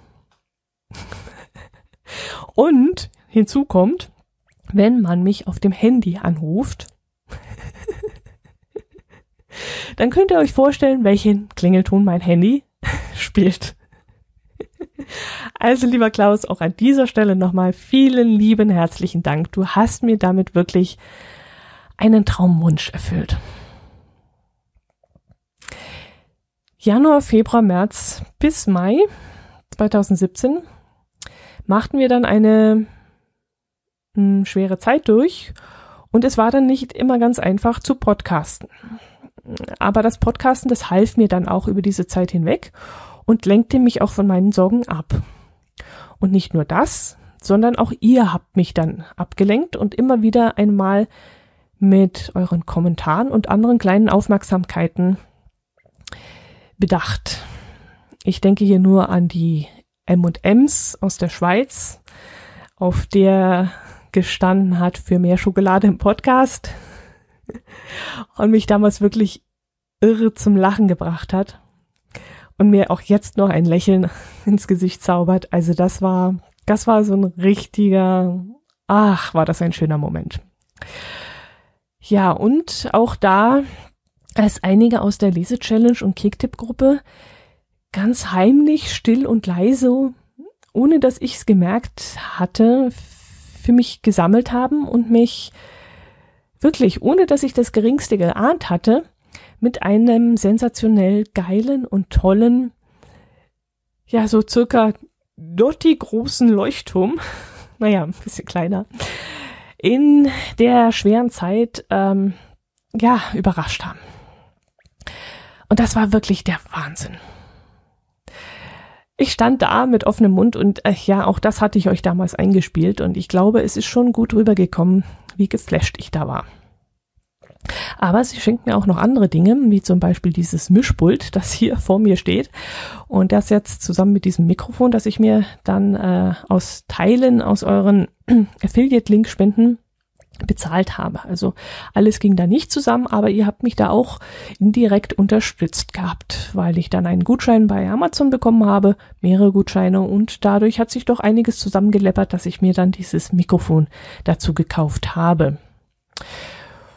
und Hinzu kommt, wenn man mich auf dem Handy anruft, dann könnt ihr euch vorstellen, welchen Klingelton mein Handy spielt. Also lieber Klaus, auch an dieser Stelle nochmal vielen lieben herzlichen Dank. Du hast mir damit wirklich einen Traumwunsch erfüllt. Januar, Februar, März bis Mai 2017 machten wir dann eine mh, schwere Zeit durch und es war dann nicht immer ganz einfach zu podcasten. Aber das Podcasten, das half mir dann auch über diese Zeit hinweg und lenkte mich auch von meinen Sorgen ab. Und nicht nur das, sondern auch ihr habt mich dann abgelenkt und immer wieder einmal mit euren Kommentaren und anderen kleinen Aufmerksamkeiten bedacht. Ich denke hier nur an die M&Ms aus der Schweiz, auf der gestanden hat für mehr Schokolade im Podcast und mich damals wirklich irre zum Lachen gebracht hat und mir auch jetzt noch ein Lächeln ins Gesicht zaubert. Also das war, das war so ein richtiger, ach, war das ein schöner Moment. Ja, und auch da, als einige aus der Lese-Challenge und Kicktipp-Gruppe ganz heimlich, still und leise, ohne dass ich es gemerkt hatte, für mich gesammelt haben und mich wirklich, ohne dass ich das geringste geahnt hatte, mit einem sensationell geilen und tollen, ja, so circa dotti großen Leuchtturm, naja, ein bisschen kleiner, in der schweren Zeit, ähm, ja, überrascht haben. Und das war wirklich der Wahnsinn. Ich stand da mit offenem Mund und äh, ja, auch das hatte ich euch damals eingespielt und ich glaube, es ist schon gut rübergekommen, wie geflasht ich da war. Aber sie schenkt mir auch noch andere Dinge, wie zum Beispiel dieses Mischpult, das hier vor mir steht. Und das jetzt zusammen mit diesem Mikrofon, das ich mir dann äh, aus Teilen aus euren Affiliate-Link-Spenden bezahlt habe. Also alles ging da nicht zusammen, aber ihr habt mich da auch indirekt unterstützt gehabt, weil ich dann einen Gutschein bei Amazon bekommen habe, mehrere Gutscheine und dadurch hat sich doch einiges zusammengeleppert, dass ich mir dann dieses Mikrofon dazu gekauft habe.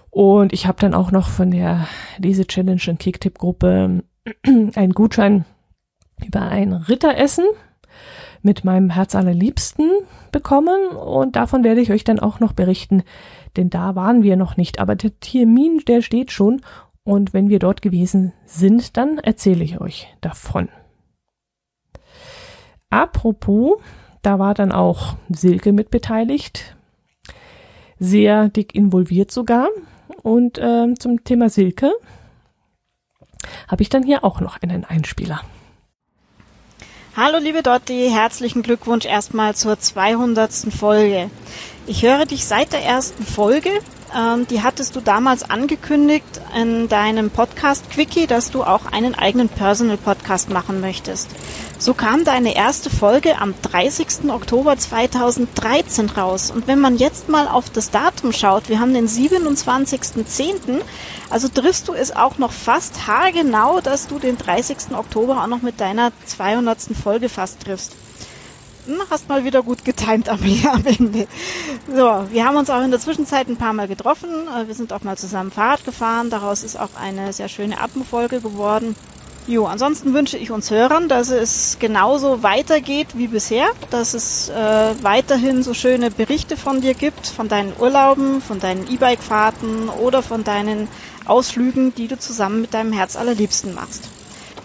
Und ich habe dann auch noch von der Lese Challenge und Kicktip Gruppe einen Gutschein über ein Ritteressen mit meinem Herz allerliebsten bekommen und davon werde ich euch dann auch noch berichten, denn da waren wir noch nicht, aber der Termin, der steht schon und wenn wir dort gewesen sind, dann erzähle ich euch davon. Apropos, da war dann auch Silke mit beteiligt, sehr dick involviert sogar und äh, zum Thema Silke habe ich dann hier auch noch einen Einspieler. Hallo liebe Dotti, herzlichen Glückwunsch erstmal zur 200. Folge. Ich höre dich seit der ersten Folge. Ähm, die hattest du damals angekündigt in deinem Podcast Quickie, dass du auch einen eigenen Personal Podcast machen möchtest. So kam deine erste Folge am 30. Oktober 2013 raus. Und wenn man jetzt mal auf das Datum schaut, wir haben den 27.10., also triffst du es auch noch fast haargenau, dass du den 30. Oktober auch noch mit deiner 200. Folge fast triffst. Hm, hast mal wieder gut getimt am, am Ende. So, wir haben uns auch in der Zwischenzeit ein paar Mal getroffen. Äh, wir sind auch mal zusammen Fahrrad gefahren. Daraus ist auch eine sehr schöne Abendfolge geworden. Jo, ansonsten wünsche ich uns Hörern, dass es genauso weitergeht wie bisher, dass es äh, weiterhin so schöne Berichte von dir gibt, von deinen Urlauben, von deinen E-Bike-Fahrten oder von deinen Ausflügen, die du zusammen mit deinem Herz allerliebsten machst.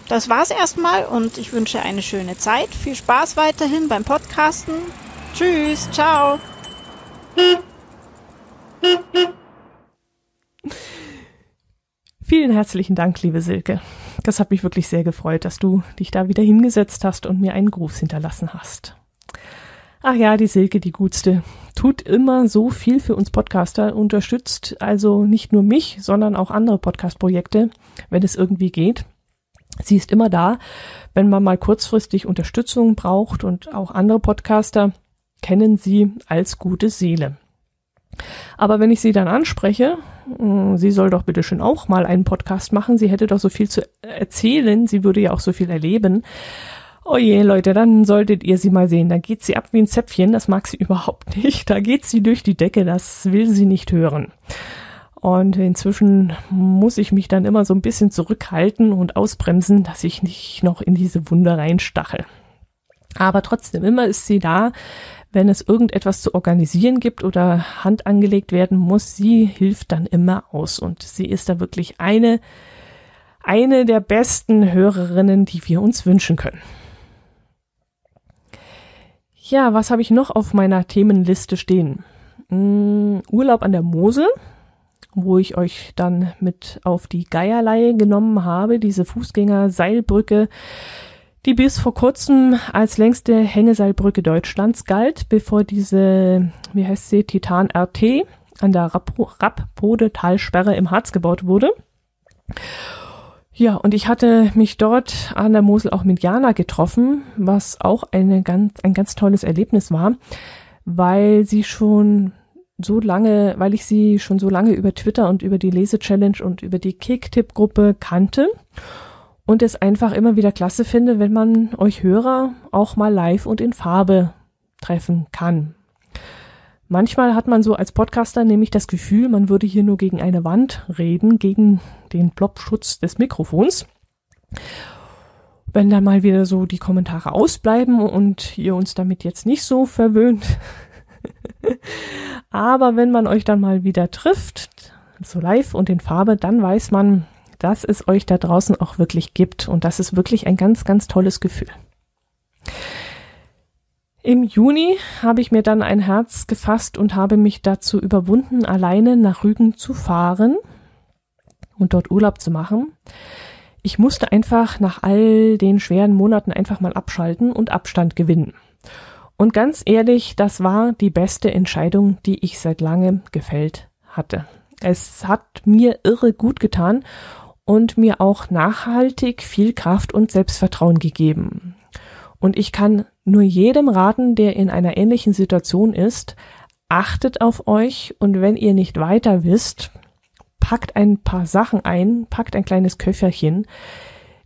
Das war's erstmal und ich wünsche eine schöne Zeit. Viel Spaß weiterhin beim Podcasten. Tschüss, ciao. Vielen herzlichen Dank, liebe Silke. Das hat mich wirklich sehr gefreut, dass du dich da wieder hingesetzt hast und mir einen Gruß hinterlassen hast. Ach ja, die Silke, die Gutste, tut immer so viel für uns Podcaster, unterstützt also nicht nur mich, sondern auch andere Podcast-Projekte, wenn es irgendwie geht. Sie ist immer da, wenn man mal kurzfristig Unterstützung braucht und auch andere Podcaster kennen sie als gute Seele. Aber wenn ich sie dann anspreche, mm, sie soll doch bitte schön auch mal einen Podcast machen, sie hätte doch so viel zu erzählen, sie würde ja auch so viel erleben. Oh je, Leute, dann solltet ihr sie mal sehen. Da geht sie ab wie ein Zäpfchen, das mag sie überhaupt nicht. Da geht sie durch die Decke, das will sie nicht hören. Und inzwischen muss ich mich dann immer so ein bisschen zurückhalten und ausbremsen, dass ich nicht noch in diese Wunde reinstachel. Aber trotzdem, immer ist sie da, wenn es irgendetwas zu organisieren gibt oder Hand angelegt werden muss, sie hilft dann immer aus und sie ist da wirklich eine, eine der besten Hörerinnen, die wir uns wünschen können. Ja, was habe ich noch auf meiner Themenliste stehen? Hm, Urlaub an der Mosel, wo ich euch dann mit auf die Geierleihe genommen habe, diese Fußgänger-Seilbrücke, die bis vor kurzem als längste Hängeseilbrücke Deutschlands galt, bevor diese, wie heißt sie, Titan RT an der Rappode-Talsperre im Harz gebaut wurde. Ja, und ich hatte mich dort an der Mosel auch mit Jana getroffen, was auch eine ganz, ein ganz tolles Erlebnis war, weil sie schon so lange, weil ich sie schon so lange über Twitter und über die Lese-Challenge und über die Kick-Tipp-Gruppe kannte und es einfach immer wieder klasse finde, wenn man euch Hörer auch mal live und in Farbe treffen kann. Manchmal hat man so als Podcaster nämlich das Gefühl, man würde hier nur gegen eine Wand reden, gegen den Plopschutz des Mikrofons. Wenn da mal wieder so die Kommentare ausbleiben und ihr uns damit jetzt nicht so verwöhnt. Aber wenn man euch dann mal wieder trifft, so live und in Farbe, dann weiß man, dass es euch da draußen auch wirklich gibt. Und das ist wirklich ein ganz, ganz tolles Gefühl. Im Juni habe ich mir dann ein Herz gefasst und habe mich dazu überwunden, alleine nach Rügen zu fahren und dort Urlaub zu machen. Ich musste einfach nach all den schweren Monaten einfach mal abschalten und Abstand gewinnen. Und ganz ehrlich, das war die beste Entscheidung, die ich seit langem gefällt hatte. Es hat mir irre gut getan und mir auch nachhaltig viel Kraft und Selbstvertrauen gegeben. Und ich kann nur jedem raten, der in einer ähnlichen Situation ist, achtet auf euch und wenn ihr nicht weiter wisst, packt ein paar Sachen ein, packt ein kleines Köfferchen,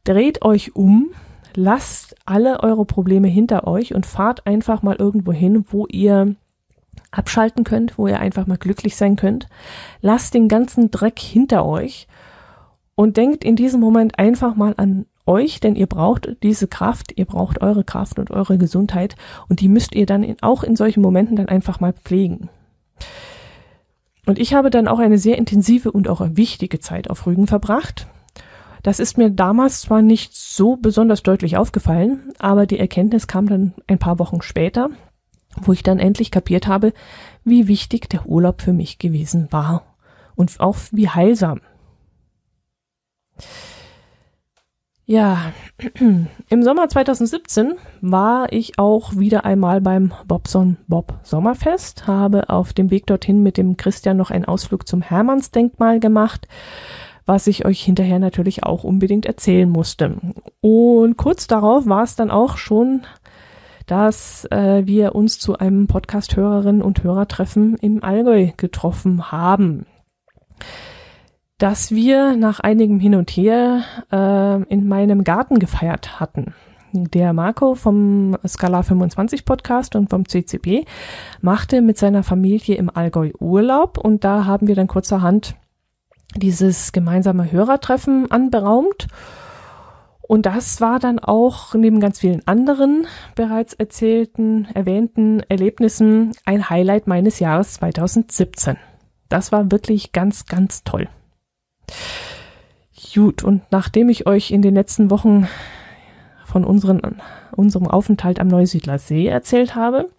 dreht euch um, lasst alle eure Probleme hinter euch und fahrt einfach mal irgendwo hin, wo ihr abschalten könnt, wo ihr einfach mal glücklich sein könnt. Lasst den ganzen Dreck hinter euch und denkt in diesem Moment einfach mal an euch, denn ihr braucht diese Kraft, ihr braucht eure Kraft und eure Gesundheit und die müsst ihr dann in, auch in solchen Momenten dann einfach mal pflegen. Und ich habe dann auch eine sehr intensive und auch wichtige Zeit auf Rügen verbracht. Das ist mir damals zwar nicht so besonders deutlich aufgefallen, aber die Erkenntnis kam dann ein paar Wochen später, wo ich dann endlich kapiert habe, wie wichtig der Urlaub für mich gewesen war und auch wie heilsam. Ja, im Sommer 2017 war ich auch wieder einmal beim Bobson Bob Sommerfest, habe auf dem Weg dorthin mit dem Christian noch einen Ausflug zum Hermannsdenkmal gemacht, was ich euch hinterher natürlich auch unbedingt erzählen musste. Und kurz darauf war es dann auch schon, dass äh, wir uns zu einem Podcast-Hörerinnen und Hörertreffen im Allgäu getroffen haben dass wir nach einigem Hin und Her äh, in meinem Garten gefeiert hatten. Der Marco vom Scala 25 Podcast und vom CCB machte mit seiner Familie im Allgäu Urlaub und da haben wir dann kurzerhand dieses gemeinsame Hörertreffen anberaumt. Und das war dann auch neben ganz vielen anderen bereits erzählten, erwähnten Erlebnissen ein Highlight meines Jahres 2017. Das war wirklich ganz, ganz toll. Gut, und nachdem ich euch in den letzten Wochen von unseren, unserem Aufenthalt am Neusiedler See erzählt habe,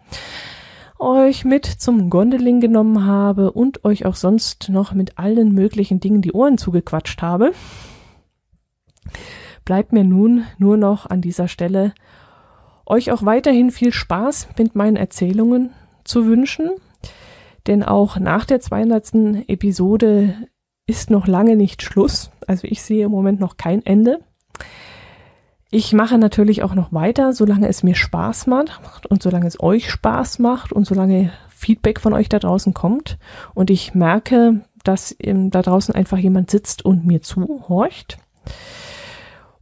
euch mit zum Gondeling genommen habe und euch auch sonst noch mit allen möglichen Dingen die Ohren zugequatscht habe, bleibt mir nun nur noch an dieser Stelle euch auch weiterhin viel Spaß mit meinen Erzählungen zu wünschen, denn auch nach der 200. Episode ist noch lange nicht Schluss. Also ich sehe im Moment noch kein Ende. Ich mache natürlich auch noch weiter, solange es mir Spaß macht und solange es euch Spaß macht und solange Feedback von euch da draußen kommt und ich merke, dass da draußen einfach jemand sitzt und mir zuhorcht.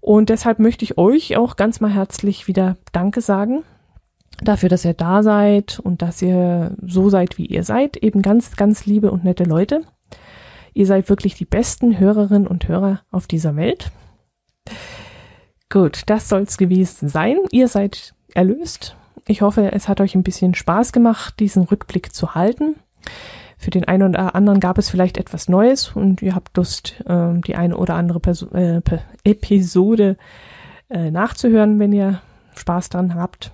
Und deshalb möchte ich euch auch ganz mal herzlich wieder Danke sagen dafür, dass ihr da seid und dass ihr so seid, wie ihr seid. Eben ganz, ganz liebe und nette Leute. Ihr seid wirklich die besten Hörerinnen und Hörer auf dieser Welt. Gut, das soll's gewesen sein. Ihr seid erlöst. Ich hoffe, es hat euch ein bisschen Spaß gemacht, diesen Rückblick zu halten. Für den einen oder anderen gab es vielleicht etwas Neues und ihr habt Lust, äh, die eine oder andere Perso äh, Episode äh, nachzuhören, wenn ihr Spaß dran habt.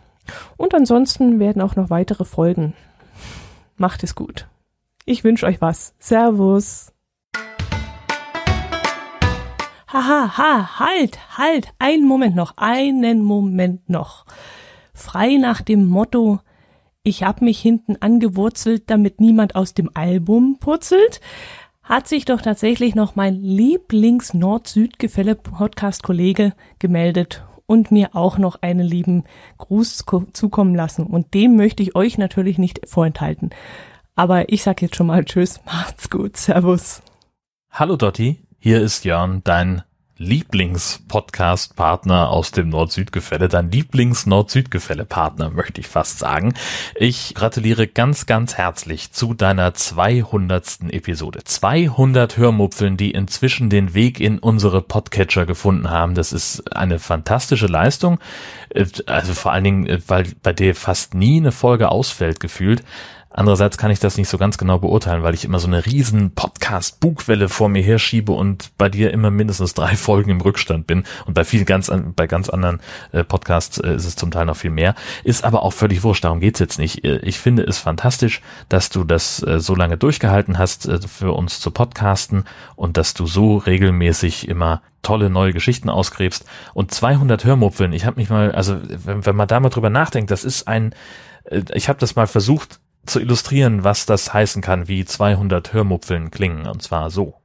Und ansonsten werden auch noch weitere Folgen. Macht es gut. Ich wünsche euch was. Servus. Haha, ha, halt, halt, einen Moment noch, einen Moment noch. Frei nach dem Motto, ich hab mich hinten angewurzelt, damit niemand aus dem Album purzelt, hat sich doch tatsächlich noch mein Lieblings-Nord-Süd-Gefälle-Podcast-Kollege gemeldet und mir auch noch einen lieben Gruß zukommen lassen. Und dem möchte ich euch natürlich nicht vorenthalten. Aber ich sag jetzt schon mal Tschüss, macht's gut, Servus. Hallo Dotti, hier ist Jörn, dein Lieblings-Podcast-Partner aus dem Nord-Süd-Gefälle, dein Lieblings-Nord-Süd-Gefälle-Partner, möchte ich fast sagen. Ich gratuliere ganz, ganz herzlich zu deiner 200. Episode. 200 Hörmupfeln, die inzwischen den Weg in unsere Podcatcher gefunden haben. Das ist eine fantastische Leistung. Also vor allen Dingen, weil bei dir fast nie eine Folge ausfällt gefühlt. Andererseits kann ich das nicht so ganz genau beurteilen, weil ich immer so eine riesen Podcast-Bugwelle vor mir herschiebe und bei dir immer mindestens drei Folgen im Rückstand bin. Und bei vielen ganz, bei ganz anderen äh, Podcasts äh, ist es zum Teil noch viel mehr. Ist aber auch völlig wurscht, darum geht's jetzt nicht. Äh, ich finde es fantastisch, dass du das so lange durchgehalten hast, für uns zu podcasten und dass du so regelmäßig immer tolle neue Geschichten ausgräbst und 200 Hörmupfeln. Ich habe mich mal, also wenn, wenn man da mal drüber nachdenkt, das ist ein, ich habe das mal versucht zu illustrieren, was das heißen kann, wie 200 Hörmupfeln klingen, und zwar so.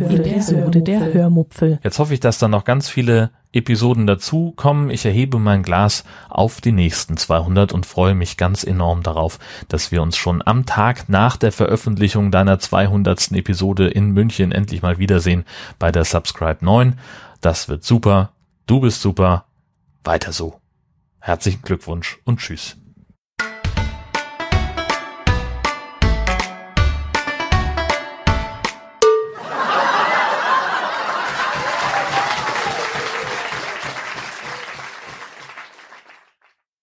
Episode der Hörmupfel. Jetzt hoffe ich, dass da noch ganz viele Episoden dazu kommen. Ich erhebe mein Glas auf die nächsten 200 und freue mich ganz enorm darauf, dass wir uns schon am Tag nach der Veröffentlichung deiner 200. Episode in München endlich mal wiedersehen bei der Subscribe 9. Das wird super. Du bist super. Weiter so. Herzlichen Glückwunsch und tschüss.